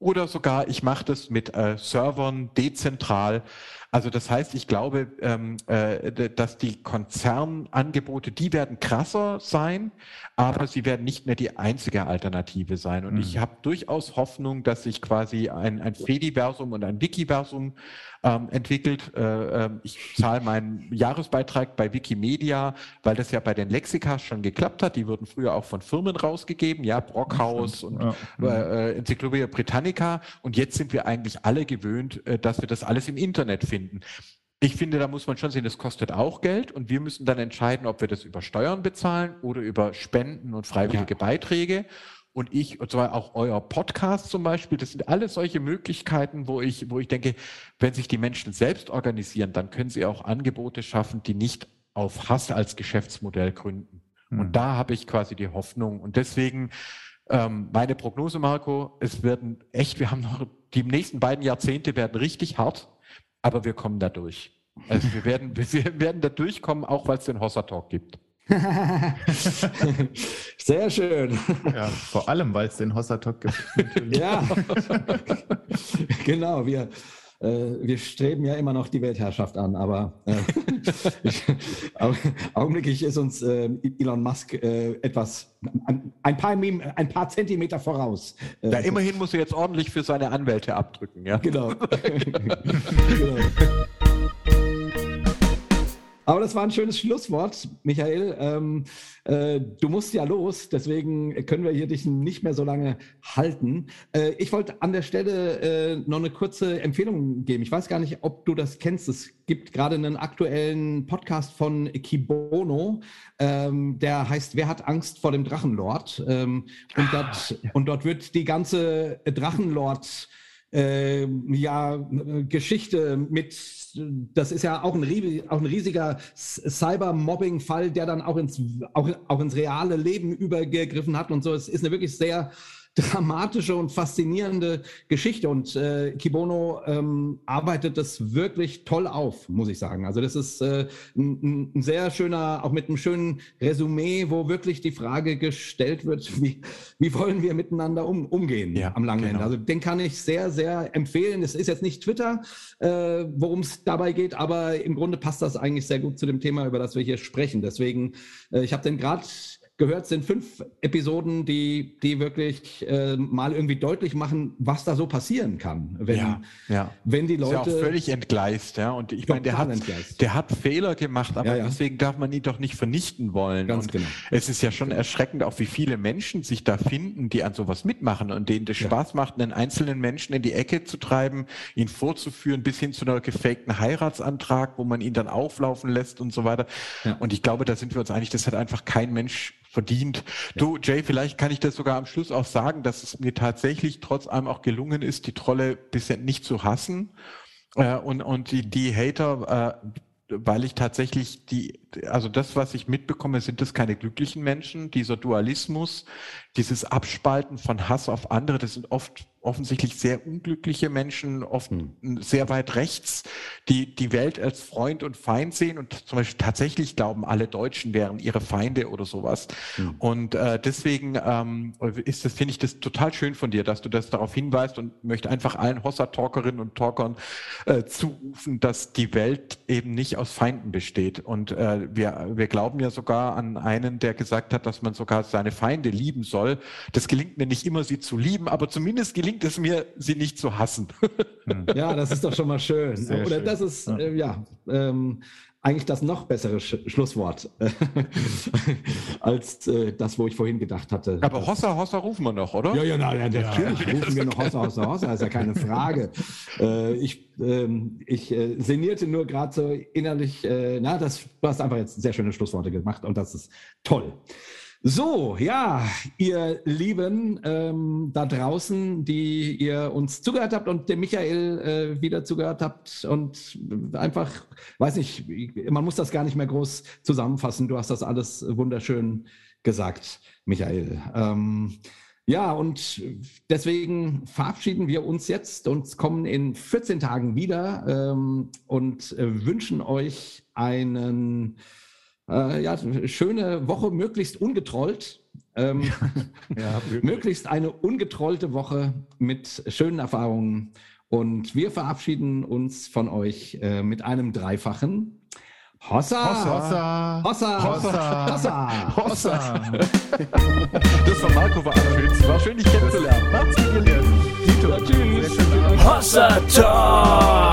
oder sogar, ich mache das mit äh, Servern dezentral. Also das heißt, ich glaube, ähm, äh, dass die Konzernangebote, die werden krasser sein, aber sie werden nicht mehr die einzige Alternative sein. Und mhm. ich habe durchaus Hoffnung, dass sich quasi ein, ein Fediversum und ein Wikiversum ähm, entwickelt. Äh, äh, ich zahle meinen Jahresbeitrag bei Wikimedia, weil das ja bei den Lexikas schon geklappt hat. Die wurden früher auch von Firmen rausgegeben, ja, Brockhaus und ja. äh, Enzyklopädie Britannica. Und jetzt sind wir eigentlich alle gewöhnt, äh, dass wir das alles im Internet finden. Ich finde, da muss man schon sehen, das kostet auch Geld und wir müssen dann entscheiden, ob wir das über Steuern bezahlen oder über Spenden und freiwillige ja. Beiträge und ich, und zwar auch euer Podcast zum Beispiel, das sind alles solche Möglichkeiten, wo ich, wo ich denke, wenn sich die Menschen selbst organisieren, dann können sie auch Angebote schaffen, die nicht auf Hass als Geschäftsmodell gründen. Mhm. Und hm. da habe ich quasi die Hoffnung. Und deswegen ähm, meine Prognose, Marco, es werden echt, wir haben noch, die nächsten beiden Jahrzehnte werden richtig hart, aber wir kommen da durch. Also wir werden, wir werden da durchkommen, auch weil es den Hossa Talk gibt. Sehr schön. Ja, vor allem, weil es den Hossatok gibt. ja, genau. Wir, wir streben ja immer noch die Weltherrschaft an, aber äh, ich, augenblicklich ist uns äh, Elon Musk äh, etwas, ein, paar, ein paar Zentimeter voraus. Ja, immerhin muss er jetzt ordentlich für seine Anwälte abdrücken. Ja? Genau. genau. Aber das war ein schönes Schlusswort, Michael. Ähm, äh, du musst ja los, deswegen können wir hier dich nicht mehr so lange halten. Äh, ich wollte an der Stelle äh, noch eine kurze Empfehlung geben. Ich weiß gar nicht, ob du das kennst. Es gibt gerade einen aktuellen Podcast von Kibono, ähm, der heißt Wer hat Angst vor dem Drachenlord? Ähm, und, ah, dort, ja. und dort wird die ganze Drachenlord- äh, ja, Geschichte mit, das ist ja auch ein, auch ein riesiger Cyber-Mobbing-Fall, der dann auch ins, auch, auch ins reale Leben übergegriffen hat und so. Es ist eine wirklich sehr dramatische und faszinierende Geschichte. Und äh, Kibono ähm, arbeitet das wirklich toll auf, muss ich sagen. Also das ist äh, ein, ein, sehr schöner, auch mit einem schönen Resümee, wo wirklich die Frage gestellt wird, wie, wie wollen wir miteinander um, umgehen ja, am langen genau. Ende. Also den kann ich sehr, sehr empfehlen. Es ist jetzt nicht Twitter, äh, worum es dabei geht, aber im Grunde passt das eigentlich sehr gut zu dem Thema, über das wir hier sprechen. Deswegen, äh, ich habe den gerade gehört, sind fünf Episoden, die, die wirklich äh, mal irgendwie deutlich machen, was da so passieren kann, wenn, ja, ja. wenn die Leute. Ist ja auch völlig entgleist, ja. Und ich meine, der hat, der hat Fehler gemacht, aber ja, ja. deswegen darf man ihn doch nicht vernichten wollen. Ganz und genau. Es ist ja schon erschreckend, auch wie viele Menschen sich da finden, die an sowas mitmachen und denen das Spaß macht, einen einzelnen Menschen in die Ecke zu treiben, ihn vorzuführen, bis hin zu einer gefakten Heiratsantrag, wo man ihn dann auflaufen lässt und so weiter. Und ich glaube, da sind wir uns einig, das hat einfach kein Mensch verdient. Du, Jay, vielleicht kann ich das sogar am Schluss auch sagen, dass es mir tatsächlich trotz allem auch gelungen ist, die Trolle bisher nicht zu hassen. Äh, und, und die, die Hater, äh, weil ich tatsächlich die, also das, was ich mitbekomme, sind das keine glücklichen Menschen. Dieser Dualismus, dieses Abspalten von Hass auf andere, das sind oft offensichtlich sehr unglückliche Menschen, oft hm. sehr weit rechts, die die Welt als Freund und Feind sehen und zum Beispiel tatsächlich glauben, alle Deutschen wären ihre Feinde oder sowas. Hm. Und äh, deswegen ähm, ist das, finde ich das total schön von dir, dass du das darauf hinweist und möchte einfach allen Hossa-Talkerinnen und Talkern äh, zurufen, dass die Welt eben nicht aus Feinden besteht. Und äh, wir, wir glauben ja sogar an einen, der gesagt hat, dass man sogar seine Feinde lieben soll. Das gelingt mir nicht immer, sie zu lieben, aber zumindest gelingt gelingt es mir, sie nicht zu hassen. Ja, das ist doch schon mal schön. Sehr Oder schön. das ist, ja, äh, ja ähm, eigentlich das noch bessere Sch Schlusswort als äh, das, wo ich vorhin gedacht hatte. Aber Hossa, Hossa rufen wir noch, oder? Ja, ja, na, ja natürlich ja, rufen wir noch Hossa, Hossa, Hossa, ist ja keine Frage. äh, ich ähm, ich äh, sinnierte nur gerade so innerlich, äh, na, das, du hast einfach jetzt sehr schöne Schlussworte gemacht und das ist toll. So, ja, ihr Lieben ähm, da draußen, die ihr uns zugehört habt und dem Michael äh, wieder zugehört habt und einfach, weiß nicht, man muss das gar nicht mehr groß zusammenfassen. Du hast das alles wunderschön gesagt, Michael. Ähm, ja, und deswegen verabschieden wir uns jetzt und kommen in 14 Tagen wieder ähm, und äh, wünschen euch einen äh, ja, schöne Woche, möglichst ungetrollt. Ähm, ja, möglichst eine ungetrollte Woche mit schönen Erfahrungen. Und wir verabschieden uns von euch äh, mit einem dreifachen Hossa! Hossa! Hossa! Hossa! Hossa! Hossa! Das war Marco verabschiedet. War schön, dich kennenzulernen. Macht's gut, ihr Lieben. Tschüss. Hossa Talk!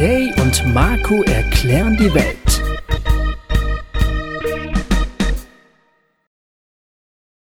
Jay und Marco erklären die Welt.